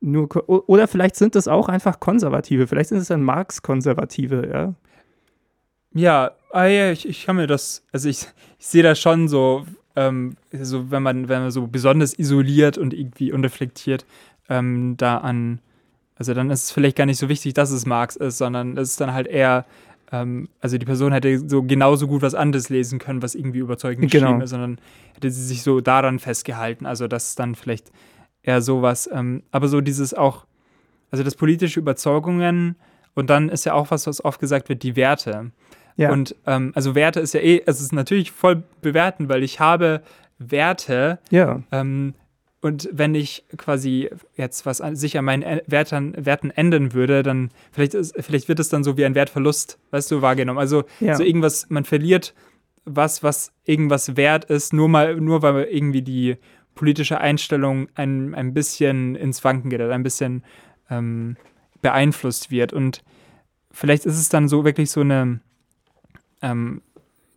nur, oder vielleicht sind es auch einfach Konservative, vielleicht sind es dann Marx-Konservative, ja. Ja, ah ja, ich, ich kann mir das, also ich, ich sehe das schon so, ähm, so wenn man, wenn man so besonders isoliert und irgendwie unreflektiert ähm, da an, also dann ist es vielleicht gar nicht so wichtig, dass es Marx ist, sondern es ist dann halt eher, ähm, also die Person hätte so genauso gut was anderes lesen können, was irgendwie überzeugend genau. geschrieben ist, sondern hätte sie sich so daran festgehalten, also dass dann vielleicht eher sowas. Ähm, aber so dieses auch, also das politische Überzeugungen und dann ist ja auch was, was oft gesagt wird, die Werte. Ja. Und ähm, also Werte ist ja eh, es ist natürlich voll bewerten, weil ich habe Werte. Ja. Ähm, und wenn ich quasi jetzt was an, sich an meinen Werten, Werten ändern würde, dann vielleicht, ist, vielleicht wird es dann so wie ein Wertverlust, weißt du, wahrgenommen. Also ja. so irgendwas, man verliert was, was irgendwas wert ist, nur mal, nur weil irgendwie die politische Einstellung ein, ein bisschen ins Wanken geht, ein bisschen ähm, beeinflusst wird. Und vielleicht ist es dann so wirklich so eine, ähm,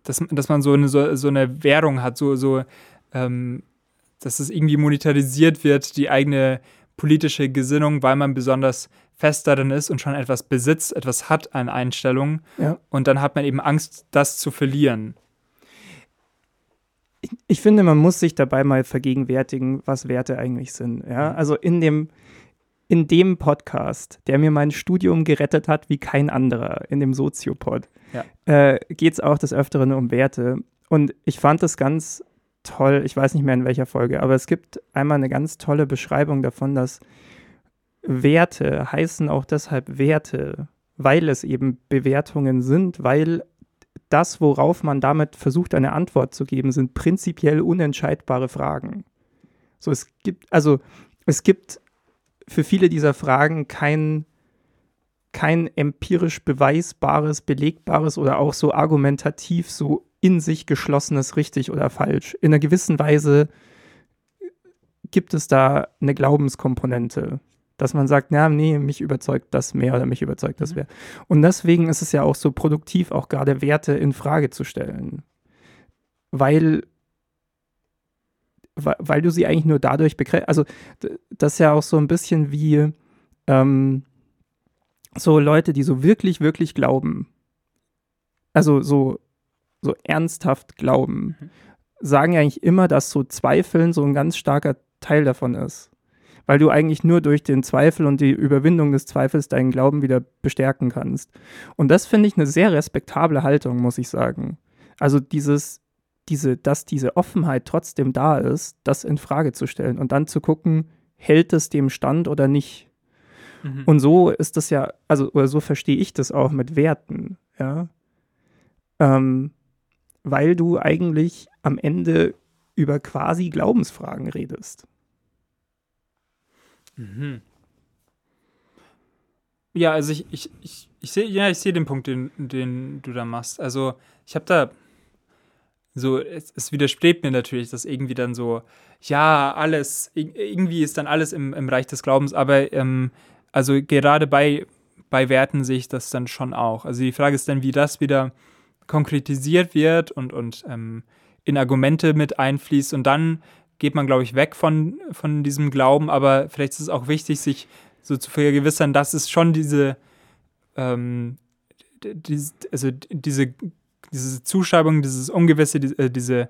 dass, dass man so eine, so, so eine Währung hat, so, so ähm, dass es irgendwie monetarisiert wird, die eigene politische Gesinnung, weil man besonders fest darin ist und schon etwas besitzt, etwas hat an Einstellungen. Ja. Und dann hat man eben Angst, das zu verlieren ich finde, man muss sich dabei mal vergegenwärtigen, was Werte eigentlich sind. Ja? Mhm. Also in dem, in dem Podcast, der mir mein Studium gerettet hat wie kein anderer, in dem Soziopod, ja. äh, geht es auch des Öfteren um Werte. Und ich fand das ganz toll, ich weiß nicht mehr in welcher Folge, aber es gibt einmal eine ganz tolle Beschreibung davon, dass Werte heißen auch deshalb Werte, weil es eben Bewertungen sind, weil das, worauf man damit versucht, eine Antwort zu geben, sind prinzipiell unentscheidbare Fragen. So, es gibt, also, es gibt für viele dieser Fragen kein, kein empirisch beweisbares, belegbares oder auch so argumentativ so in sich geschlossenes richtig oder falsch. In einer gewissen Weise gibt es da eine Glaubenskomponente dass man sagt, na, nee, mich überzeugt das mehr oder mich überzeugt das mhm. mehr. Und deswegen ist es ja auch so produktiv, auch gerade Werte in Frage zu stellen. Weil, weil du sie eigentlich nur dadurch bekräftigst. Also, das ist ja auch so ein bisschen wie ähm, so Leute, die so wirklich, wirklich glauben. Also so, so ernsthaft glauben, mhm. sagen ja eigentlich immer, dass so Zweifeln so ein ganz starker Teil davon ist weil du eigentlich nur durch den Zweifel und die Überwindung des Zweifels deinen Glauben wieder bestärken kannst. Und das finde ich eine sehr respektable Haltung, muss ich sagen. Also dieses, diese, dass diese Offenheit trotzdem da ist, das in Frage zu stellen und dann zu gucken, hält es dem Stand oder nicht? Mhm. Und so ist das ja, also, oder so verstehe ich das auch mit Werten, ja. Ähm, weil du eigentlich am Ende über quasi Glaubensfragen redest. Mhm. Ja, also ich, ich, ich, ich sehe, ja, ich den Punkt, den, den du da machst. Also ich habe da so, es, es widerstrebt mir natürlich, dass irgendwie dann so, ja, alles, ir- irgendwie ist dann alles im, im Reich des Glaubens, aber ähm, also gerade bei, bei Werten sehe ich das dann schon auch. Also die Frage ist dann, wie das wieder konkretisiert wird und, und ähm, in Argumente mit einfließt und dann geht man, glaube ich, weg von, von diesem Glauben, aber vielleicht ist es auch wichtig, sich so zu vergewissern, dass es schon diese, ähm, d- dies- also diese, diese Zuschreibung, dieses Ungewisse, die, äh, diese,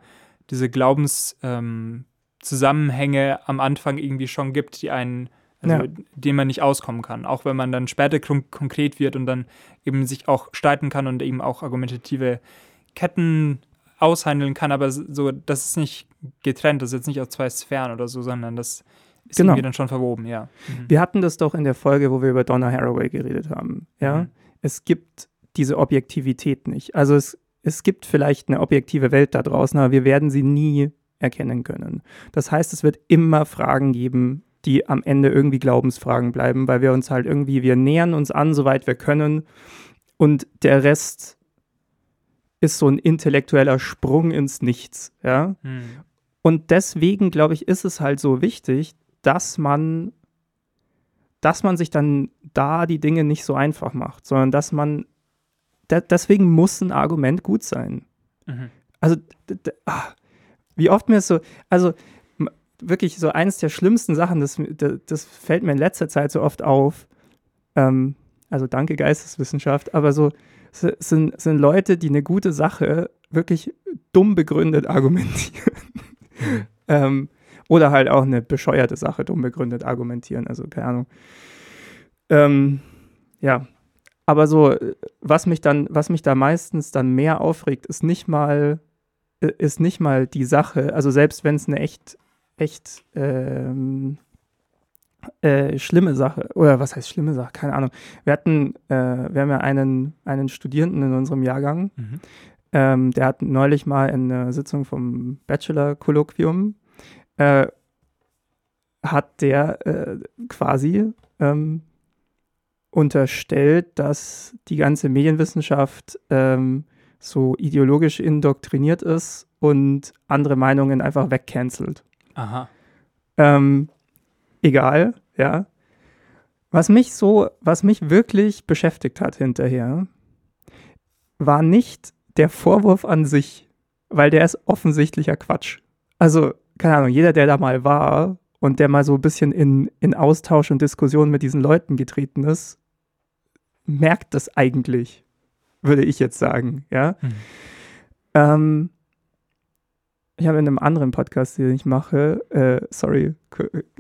diese Glaubenszusammenhänge ähm, am Anfang irgendwie schon gibt, die einen, also, Ja. dem man nicht auskommen kann. Auch wenn man dann später kon konkret wird und dann eben sich auch streiten kann und eben auch argumentative Ketten aushandeln kann, aber so, das ist nicht getrennt, das ist jetzt nicht aus zwei Sphären oder so, sondern das ist Genau. irgendwie dann schon verwoben, ja. Mhm. Wir hatten das doch in der Folge, wo wir über Donna Haraway geredet haben. Ja, Mhm. es gibt diese Objektivität nicht. Also es, es gibt vielleicht eine objektive Welt da draußen, aber wir werden sie nie erkennen können. Das heißt, es wird immer Fragen geben, die am Ende irgendwie Glaubensfragen bleiben, weil wir uns halt irgendwie, wir nähern uns an, soweit wir können und der Rest ist so ein intellektueller Sprung ins Nichts, ja. Mhm. Und deswegen, glaube ich, ist es halt so wichtig, dass man, dass man sich dann da die Dinge nicht so einfach macht, sondern dass man, de deswegen muss ein Argument gut sein. Mhm. Also, ah, wie oft mir es so, also wirklich so eins der schlimmsten Sachen, das, das, das fällt mir in letzter Zeit so oft auf. Ähm, also danke Geisteswissenschaft, aber so sind, sind Leute, die eine gute Sache wirklich dumm begründet argumentieren. [LAUGHS] ähm, oder halt auch eine bescheuerte Sache dumm begründet argumentieren. Also keine Ahnung. Ähm, ja, aber so, äh, was mich dann, was mich da meistens dann mehr aufregt, ist nicht mal, äh, ist nicht mal die Sache, also selbst wenn es eine echt, echt ähm, äh, schlimme Sache, oder was heißt schlimme Sache, keine Ahnung. Wir hatten, äh, wir haben ja einen, einen Studierenden in unserem Jahrgang, Mhm. Ähm, der hat neulich mal in einer Sitzung vom Bachelor-Kolloquium, äh, hat der äh, quasi ähm, unterstellt, dass die ganze Medienwissenschaft ähm, so ideologisch indoktriniert ist und andere Meinungen einfach wegcancelt. Aha. Ähm, egal, ja. Was mich so, was mich wirklich beschäftigt hat hinterher, war nicht der Vorwurf an sich, weil der ist offensichtlicher Quatsch. Also, keine Ahnung, jeder, der da mal war und der mal so ein bisschen in, in Austausch und Diskussion mit diesen Leuten getreten ist, merkt das eigentlich, würde ich jetzt sagen, ja. Mhm. Ähm, ich habe in einem anderen Podcast, den ich mache, äh, sorry,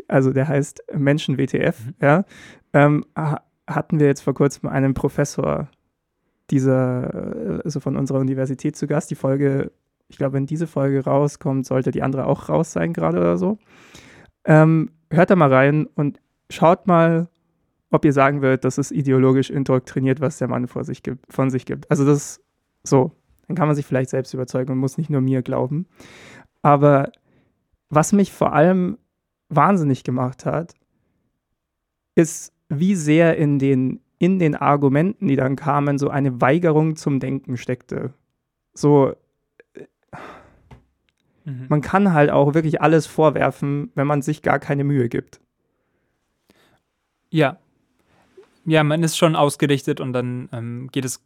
also der heißt Menschen WTF, Mhm. ja, ähm, ha- hatten wir jetzt vor kurzem einen Professor dieser, also von unserer Universität zu Gast. Die Folge, ich glaube, wenn diese Folge rauskommt, sollte die andere auch raus sein gerade oder so. Ähm, hört da mal rein und schaut mal, ob ihr sagen würdet, das ist ideologisch indoktriniert, was der Mann vor sich gibt, von sich gibt. Also das ist so, dann kann man sich vielleicht selbst überzeugen und muss nicht nur mir glauben. Aber was mich vor allem wahnsinnig gemacht hat, ist, wie sehr in den, in den Argumenten, die dann kamen, so eine Weigerung zum Denken steckte. So, Mhm. man kann halt auch wirklich alles vorwerfen, wenn man sich gar keine Mühe gibt. Ja. Ja, man ist schon ausgerichtet und dann ähm, geht es,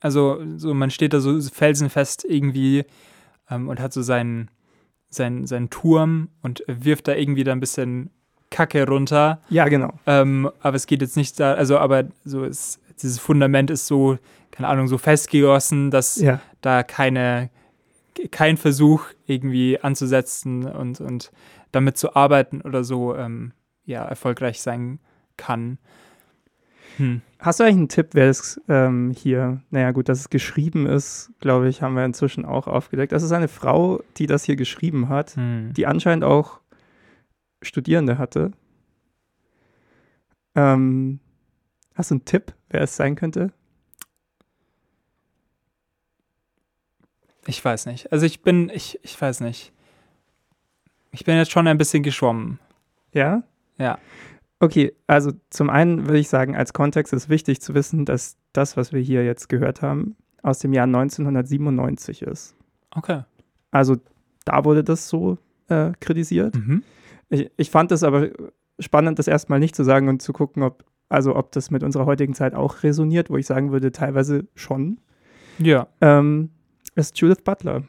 also so, man steht da so felsenfest irgendwie ähm, und hat so seinen, seinen, seinen Turm und wirft da irgendwie da ein bisschen Kacke runter. Ja, genau. Ähm, aber es geht jetzt nicht da, also aber so ist, dieses Fundament ist so, keine Ahnung, so festgegossen, dass Ja. da keine, kein Versuch irgendwie anzusetzen und, und damit zu arbeiten oder so ähm, ja, erfolgreich sein kann. Hm. Hast du eigentlich einen Tipp, wer es ähm, hier, naja gut, dass es geschrieben ist, glaube ich, haben wir inzwischen auch aufgedeckt. Das ist eine Frau, die das hier geschrieben hat, Hm. die anscheinend auch Studierende hatte. Ähm, hast du einen Tipp, wer es sein könnte? Ich weiß nicht. Also ich bin, ich, ich weiß nicht. Ich bin jetzt schon ein bisschen geschwommen. Ja? Ja. Okay, also zum einen würde ich sagen, als Kontext ist wichtig zu wissen, dass das, was wir hier jetzt gehört haben, aus dem Jahr 1997 ist. Okay. Also da wurde das so äh, kritisiert. Mhm. Ich, ich fand es aber spannend, das erstmal nicht zu sagen und zu gucken, ob, also ob das mit unserer heutigen Zeit auch resoniert, wo ich sagen würde, teilweise schon. Ja. Ähm, ist Judith Butler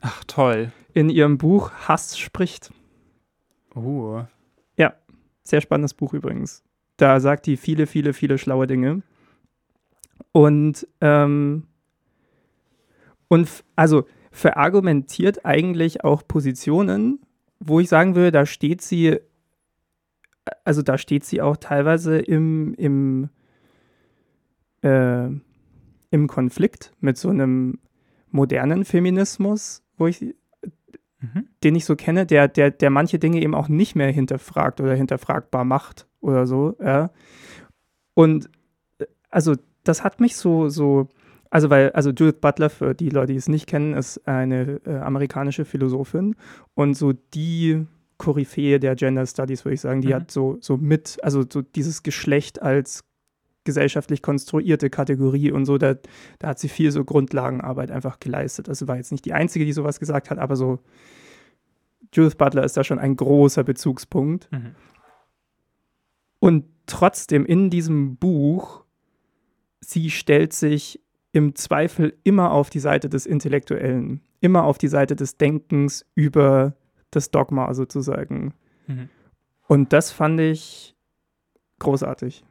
Ach, toll. in ihrem Buch Hass spricht. Uh. Sehr spannendes Buch übrigens. Da sagt die viele, viele, viele schlaue Dinge. Und, ähm, und also verargumentiert eigentlich auch Positionen, wo ich sagen würde, da steht sie, also da steht sie auch teilweise im, im, äh, im Konflikt mit so einem modernen Feminismus, wo ich Mhm. den ich so kenne, der, der, der manche Dinge eben auch nicht mehr hinterfragt oder hinterfragbar macht oder so, ja. Und äh, also das hat mich so, so, also weil, also Judith Butler, für die Leute, die es nicht kennen, ist eine äh, amerikanische Philosophin und so die Koryphäe der Gender Studies, würde ich sagen, die Mhm. hat so, so mit, also so dieses Geschlecht als gesellschaftlich konstruierte Kategorie und so, da, da hat sie viel so Grundlagenarbeit einfach geleistet. Also war jetzt nicht die einzige, die sowas gesagt hat, aber so Judith Butler ist da schon ein großer Bezugspunkt. Mhm. Und trotzdem in diesem Buch, sie stellt sich im Zweifel immer auf die Seite des Intellektuellen, immer auf die Seite des Denkens über das Dogma sozusagen. Mhm. Und das fand ich großartig.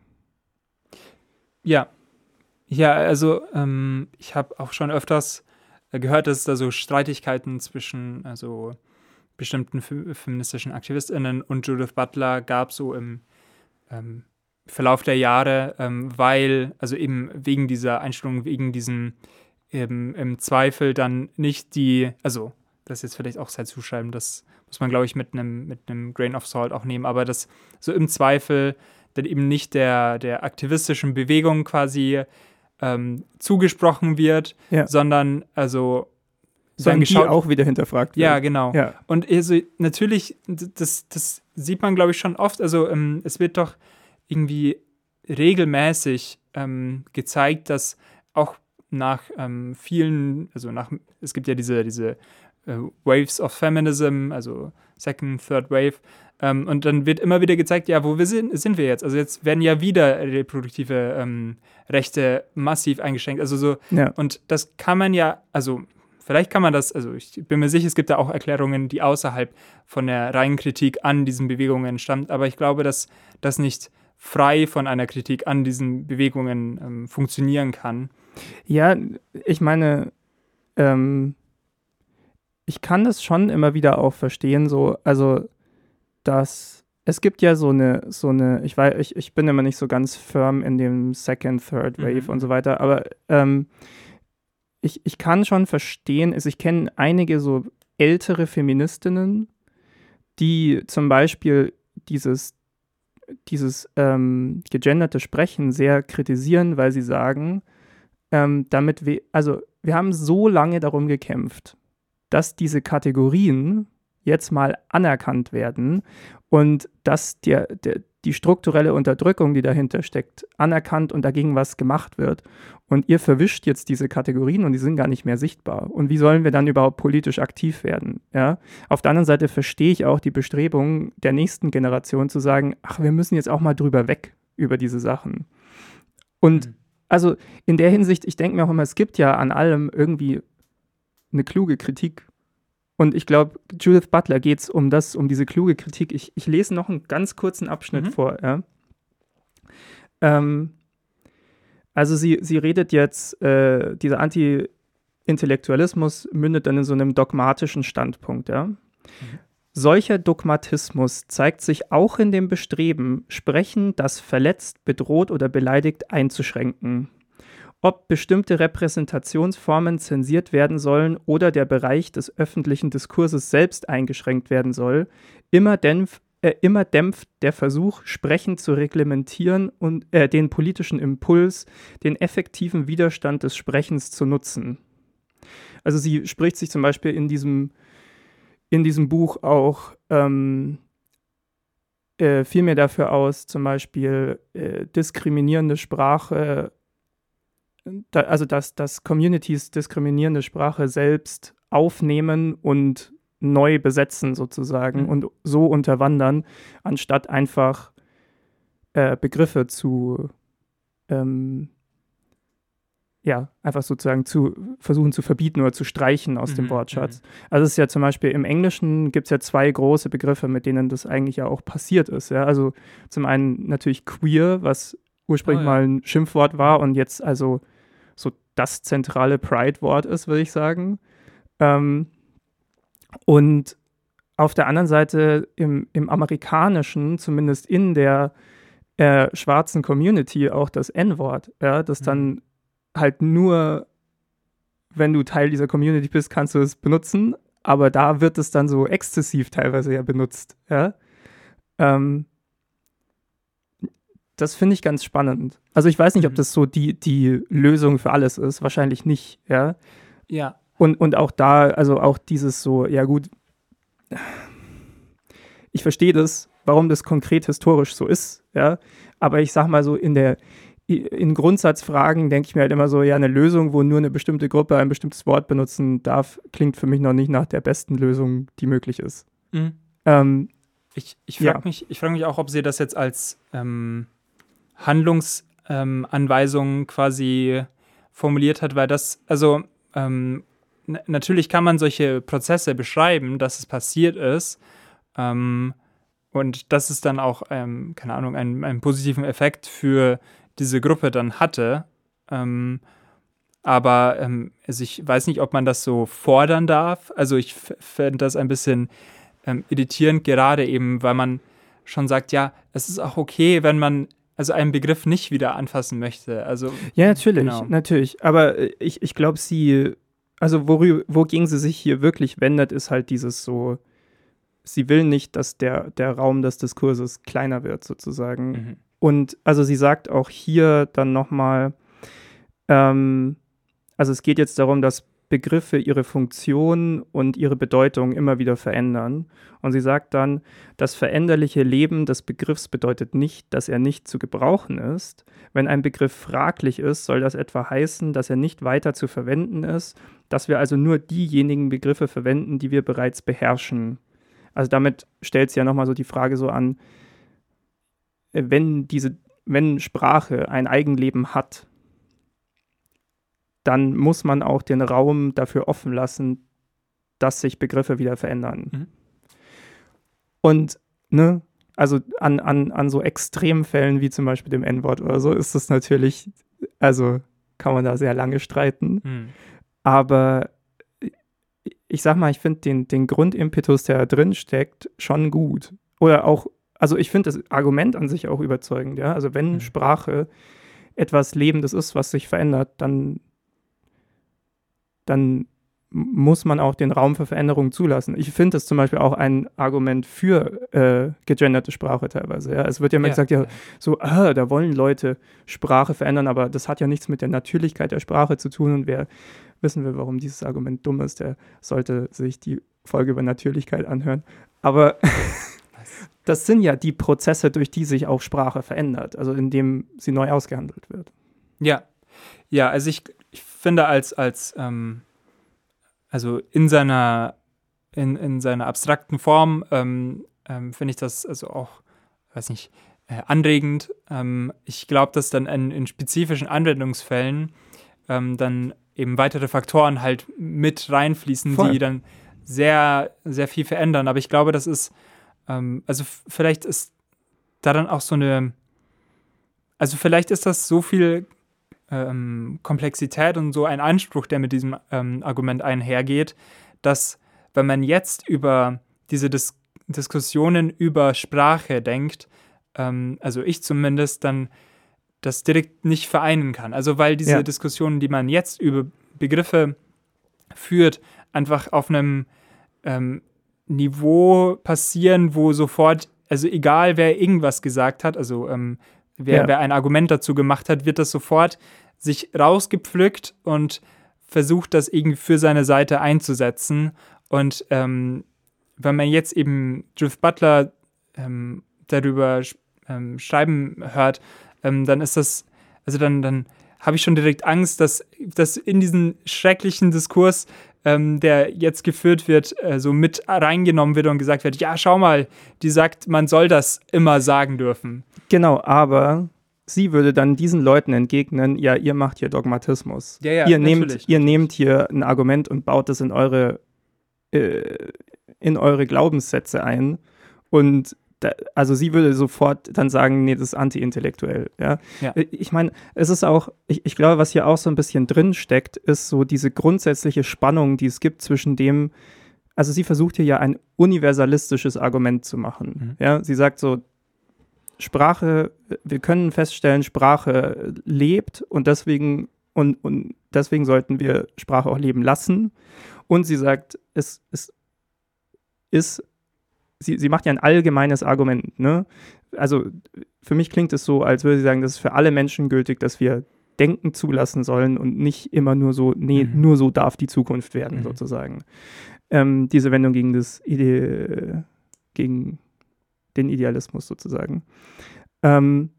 Ja. Ja, also ähm, ich habe auch schon öfters äh, gehört, dass es da so Streitigkeiten zwischen also bestimmten fe- feministischen AktivistInnen und Judith Butler gab, so im ähm, Verlauf der Jahre, ähm, weil, also eben wegen dieser Einstellung, wegen diesem eben im Zweifel dann nicht die, also das jetzt vielleicht auch sehr zuschreiben, das muss man, glaube ich, mit einem mit einem Grain of Salt auch nehmen, aber das so im Zweifel dann eben nicht der, der aktivistischen Bewegung quasi ähm, zugesprochen wird, Ja. sondern also Sondern die geschaut- auch wieder hinterfragt ja, wird. genau. Ja, Und also natürlich, das, das sieht man, glaube ich, schon oft. Also ähm, es wird doch irgendwie regelmäßig ähm, gezeigt, dass auch nach ähm, vielen, also nach, es gibt ja diese, diese äh, Waves of Feminism, also Second, Third Wave, ähm, und dann wird immer wieder gezeigt, ja, wo wir sind, sind wir jetzt? Also jetzt werden ja wieder reproduktive ähm, Rechte massiv eingeschränkt. Also so, ja. und das kann man ja, also vielleicht kann man das, also ich bin mir sicher, es gibt da auch Erklärungen, die außerhalb von der reinen Kritik an diesen Bewegungen stammt, aber ich glaube, dass das nicht frei von einer Kritik an diesen Bewegungen ähm, funktionieren kann. Ja, ich meine, ähm, ich kann das schon immer wieder auch verstehen, so, also, dass es gibt ja so eine, so eine, ich weiß, ich, ich bin immer nicht so ganz firm in dem Second, Third Wave Mhm. und so weiter, aber ähm, ich, ich kann schon verstehen, also ich kenne einige so ältere Feministinnen, die zum Beispiel dieses, dieses ähm, gegenderte Sprechen sehr kritisieren, weil sie sagen, ähm, damit wir, also wir haben so lange darum gekämpft, dass diese Kategorien jetzt mal anerkannt werden und dass der, der, die strukturelle Unterdrückung, die dahinter steckt, anerkannt und dagegen was gemacht wird. Und ihr verwischt jetzt diese Kategorien und die sind gar nicht mehr sichtbar. Und wie sollen wir dann überhaupt politisch aktiv werden? Ja? Auf der anderen Seite verstehe ich auch die Bestrebungen der nächsten Generation zu sagen, ach, wir müssen jetzt auch mal drüber weg über diese Sachen. Und Mhm. also in der Hinsicht, ich denke mir auch immer, es gibt ja an allem irgendwie eine kluge Kritik. Und ich glaube, Judith Butler geht es um das, um diese kluge Kritik. Ich, ich lese noch einen ganz kurzen Abschnitt Mhm. vor. Ja. Ähm, also sie, sie redet jetzt, äh, dieser Anti-Intellektualismus mündet dann in so einem dogmatischen Standpunkt. Ja. Solcher Dogmatismus zeigt sich auch in dem Bestreben, Sprechen, das verletzt, bedroht oder beleidigt, einzuschränken. Ob bestimmte Repräsentationsformen zensiert werden sollen oder der Bereich des öffentlichen Diskurses selbst eingeschränkt werden soll, immer, denn, äh, immer dämpft der Versuch, Sprechen zu reglementieren und äh, den politischen Impuls, den effektiven Widerstand des Sprechens zu nutzen. Also sie spricht sich zum Beispiel in diesem, in diesem Buch auch ähm, äh, viel dafür aus, zum Beispiel äh, diskriminierende Sprache, da, also dass, dass Communities diskriminierende Sprache selbst aufnehmen und neu besetzen sozusagen mhm. und so unterwandern, anstatt einfach äh, Begriffe zu ähm, ja, einfach sozusagen zu versuchen zu verbieten oder zu streichen aus mhm, dem Wortschatz. Mhm. Also es ist ja zum Beispiel im Englischen gibt es ja zwei große Begriffe, mit denen das eigentlich ja auch passiert ist. Ja? Also zum einen natürlich queer, was ursprünglich oh, ja. mal ein Schimpfwort war und jetzt also so das zentrale Pride-Wort ist, würde ich sagen. Ähm, und auf der anderen Seite im, im Amerikanischen, zumindest in der äh, schwarzen Community, auch das N-Wort, ja, das dann mhm halt nur, wenn du Teil dieser Community bist, kannst du es benutzen, aber da wird es dann so exzessiv teilweise ja benutzt, ja. Ähm, das finde ich ganz spannend. Also ich weiß nicht, ob mhm. das so die, die Lösung für alles ist. Wahrscheinlich nicht, ja. Ja. Und, und auch da, also auch dieses so, ja gut, ich verstehe das, warum das konkret historisch so ist, ja. Aber ich sag mal so, in der, in Grundsatzfragen denke ich mir halt immer so, ja, eine Lösung, wo nur eine bestimmte Gruppe ein bestimmtes Wort benutzen darf, klingt für mich noch nicht nach der besten Lösung, die möglich ist. Mhm. Ähm, ich ich frage ja. mich, frag mich auch, ob sie das jetzt als ähm, Handlungsanweisung ähm, quasi formuliert hat, weil das, also ähm, natürlich kann man solche Prozesse beschreiben, dass es passiert ist. Ähm, und dass es dann auch, ähm, keine Ahnung, einen, einen positiven Effekt für diese Gruppe dann hatte. Ähm, aber ähm, also ich weiß nicht, ob man das so fordern darf. Also ich fände das ein bisschen ähm, irritierend, gerade eben, weil man schon sagt, ja, es ist auch okay, wenn man also einen Begriff nicht wieder anfassen möchte. Also ja, natürlich, genau. natürlich. Aber äh, ich, ich glaube, sie, also worüber, wogegen sie sich hier wirklich wendet, ist halt dieses so, sie will nicht, dass der, der Raum des Diskurses kleiner wird, sozusagen. Mhm. Und also sie sagt auch hier dann nochmal, ähm, also es geht jetzt darum, dass Begriffe ihre Funktion und ihre Bedeutung immer wieder verändern. Und sie sagt dann, das veränderliche Leben des Begriffs bedeutet nicht, dass er nicht zu gebrauchen ist. Wenn ein Begriff fraglich ist, soll das etwa heißen, dass er nicht weiter zu verwenden ist, dass wir also nur diejenigen Begriffe verwenden, die wir bereits beherrschen. Also damit stellt sie ja nochmal so die Frage so an, wenn diese, wenn Sprache ein Eigenleben hat, dann muss man auch den Raum dafür offen lassen, dass sich Begriffe wieder verändern. Mhm. Und, ne, also an, an, an so Extremfällen wie zum Beispiel dem N-Wort oder so ist das natürlich, also kann man da sehr lange streiten. Mhm. Aber ich sag mal, ich finde den, den Grundimpetus, der da drin steckt, schon gut. Oder auch also ich finde das Argument an sich auch überzeugend, ja. Also wenn mhm. Sprache etwas Lebendes ist, was sich verändert, dann, dann muss man auch den Raum für Veränderungen zulassen. Ich finde das zum Beispiel auch ein Argument für äh, gegenderte Sprache teilweise. Ja? Es wird ja immer ja, gesagt, ja, so, ah, da wollen Leute Sprache verändern, aber das hat ja nichts mit der Natürlichkeit der Sprache zu tun. Und wer wissen will, warum dieses Argument dumm ist, der sollte sich die Folge über Natürlichkeit anhören. Aber [LAUGHS] das sind ja die Prozesse, durch die sich auch Sprache verändert, also indem sie neu ausgehandelt wird. Ja, ja, also ich, ich finde als, als ähm, also in seiner, in, in seiner abstrakten Form ähm, ähm, finde ich das also auch, weiß nicht, äh, anregend. Ähm, ich glaube, dass dann in, in, spezifischen Anwendungsfällen ähm, dann eben weitere Faktoren halt mit reinfließen, Voll. die dann sehr, sehr viel verändern. Aber ich glaube, das ist ähm, also vielleicht ist da dann auch so eine, also vielleicht ist das so viel ähm, Komplexität und so ein Anspruch, der mit diesem ähm, Argument einhergeht, dass wenn man jetzt über diese Dis Diskussionen über Sprache denkt, ähm, also ich zumindest, dann das direkt nicht vereinen kann. Also weil diese ja. Diskussionen, die man jetzt über Begriffe führt, einfach auf einem ähm, Niveau passieren, wo sofort also egal wer irgendwas gesagt hat, also ähm, wer, Ja. wer ein Argument dazu gemacht hat, wird das sofort sich rausgepflückt und versucht, das irgendwie für seine Seite einzusetzen. Und ähm, wenn man jetzt eben Judith Butler ähm, darüber sch- ähm, schreiben hört, ähm, dann ist das, also dann, dann habe ich schon direkt Angst, dass, dass in diesen schrecklichen Diskurs, ähm, der jetzt geführt wird, äh, so mit reingenommen wird und gesagt wird, ja, schau mal, die sagt, man soll das immer sagen dürfen. Genau, aber sie würde dann diesen Leuten entgegnen, ja, ihr macht hier Dogmatismus. Ja, ja, ihr, nehmt, natürlich, ihr nehmt hier ein Argument und baut es in eure, äh, in eure Glaubenssätze ein. Und da, also sie würde sofort dann sagen, nee, das ist anti-intellektuell. Ja? Ja. Ich meine, es ist auch, ich, ich glaube, was hier auch so ein bisschen drin steckt, ist so diese grundsätzliche Spannung, die es gibt zwischen dem, also sie versucht hier ja ein universalistisches Argument zu machen. Mhm. Ja, sie sagt so, Sprache, wir können feststellen, Sprache lebt und deswegen und, und deswegen sollten wir Sprache auch leben lassen. Und sie sagt, es, es ist, sie, sie macht ja ein allgemeines Argument. Ne? Also für mich klingt es so, als würde sie sagen, das ist für alle Menschen gültig, dass wir Denken zulassen sollen und nicht immer nur so, nee, Mhm. nur so darf die Zukunft werden, Mhm. sozusagen. Ähm, diese Wendung gegen das Ide gegen den Idealismus sozusagen. Ähm,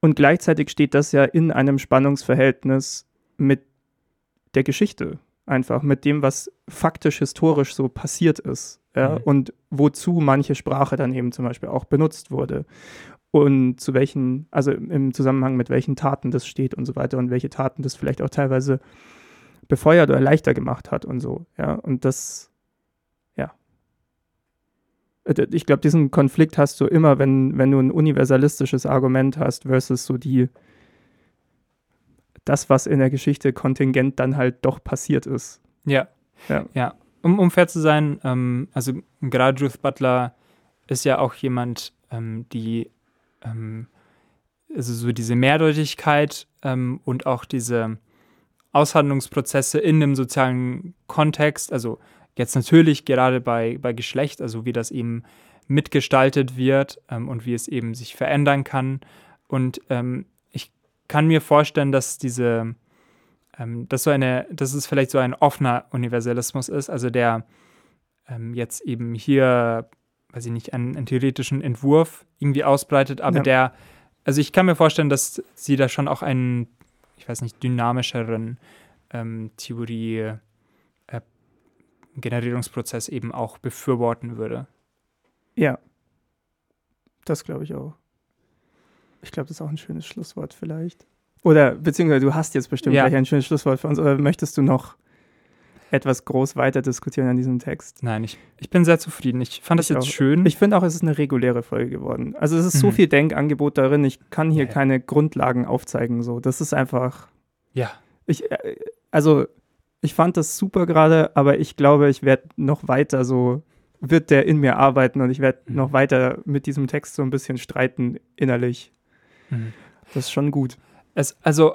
und gleichzeitig steht das ja in einem Spannungsverhältnis mit der Geschichte, einfach mit dem, was faktisch historisch so passiert ist. Ja? Mhm. Und wozu manche Sprache dann eben zum Beispiel auch benutzt wurde. Und zu welchen, also im Zusammenhang mit welchen Taten das steht und so weiter und welche Taten das vielleicht auch teilweise befeuert oder leichter gemacht hat und so. Ja, und das, ja. Ich glaube, diesen Konflikt hast du immer, wenn, wenn du ein universalistisches Argument hast versus so die, das, was in der Geschichte kontingent dann halt doch passiert ist. Ja. Ja. ja. Um, um fair zu sein, ähm, also gerade Judith Butler ist ja auch jemand, ähm, die ähm, also so diese Mehrdeutigkeit ähm, und auch diese Aushandlungsprozesse in dem sozialen Kontext, also jetzt natürlich gerade bei, bei Geschlecht, also wie das eben mitgestaltet wird ähm, und wie es eben sich verändern kann. Und ich kann mir vorstellen, dass diese ähm, dass so eine, dass es vielleicht so ein offener Universalismus ist, also der ähm, jetzt eben hier, weiß ich nicht, einen, einen theoretischen Entwurf irgendwie ausbreitet, aber Ja. der, also ich kann mir vorstellen, dass sie da schon auch einen, ich weiß nicht, dynamischeren ähm, Theorie äh, Generierungsprozess eben auch befürworten würde. Ja. Das glaube ich auch. Ich glaube, das ist auch ein schönes Schlusswort vielleicht. Oder, beziehungsweise du hast jetzt bestimmt Ja. gleich ein schönes Schlusswort für uns, oder möchtest du noch etwas groß weiter diskutieren an diesem Text? Nein, ich, ich bin sehr zufrieden. Ich fand das Ich jetzt auch. schön. Ich finde auch, es ist eine reguläre Folge geworden. Also es ist so Mhm. viel Denkangebot darin, ich kann hier Ja, ja. keine Grundlagen aufzeigen. So. Das ist einfach. ja, Ich, äh, also, ich fand das super gerade, aber ich glaube, ich werde noch weiter so, wird der in mir arbeiten und ich werde Mhm. noch weiter mit diesem Text so ein bisschen streiten innerlich. mhm. Das ist schon gut. Es, also,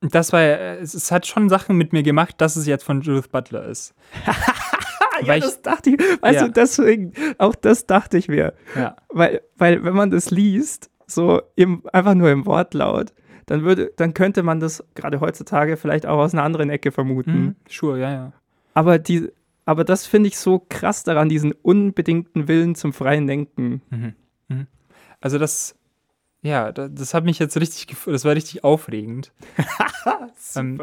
das war, ja- es, es hat schon Sachen mit mir gemacht, dass es jetzt von Judith Butler ist. [LAUGHS] ja, Weil ich- das dachte ich, weißt Ja. du, deswegen, auch das dachte ich mir. Ja. Weil, weil, wenn man das liest, so im, einfach nur im Wortlaut, dann würde, dann könnte man das gerade heutzutage vielleicht auch aus einer anderen Ecke vermuten. Mhm. Sure, ja, ja. Aber die, aber das finde ich so krass daran, diesen unbedingten Willen zum freien Denken. Mhm. Mhm. Also das, ja, das, das hat mich jetzt richtig, gef- das war richtig aufregend. [LAUGHS] Ähm,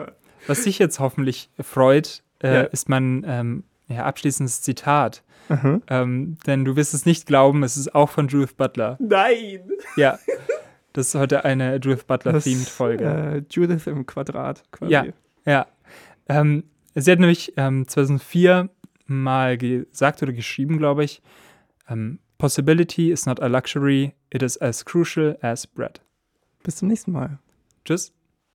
Was sich jetzt hoffentlich freut, äh, Ja. ist mein ähm, ja, abschließendes Zitat. Aha. Ähm, denn du wirst es nicht glauben, es ist auch von Judith Butler. Nein! Ja, das ist heute eine Judith Butler-themed Folge. Äh, Judith im Quadrat quasi. Ja. Ja. Ähm, sie hat nämlich ähm, 2004 mal gesagt oder geschrieben, glaube ich, ähm, Possibility is not a luxury, it is as crucial as bread. Bis zum nächsten Mal. Tschüss.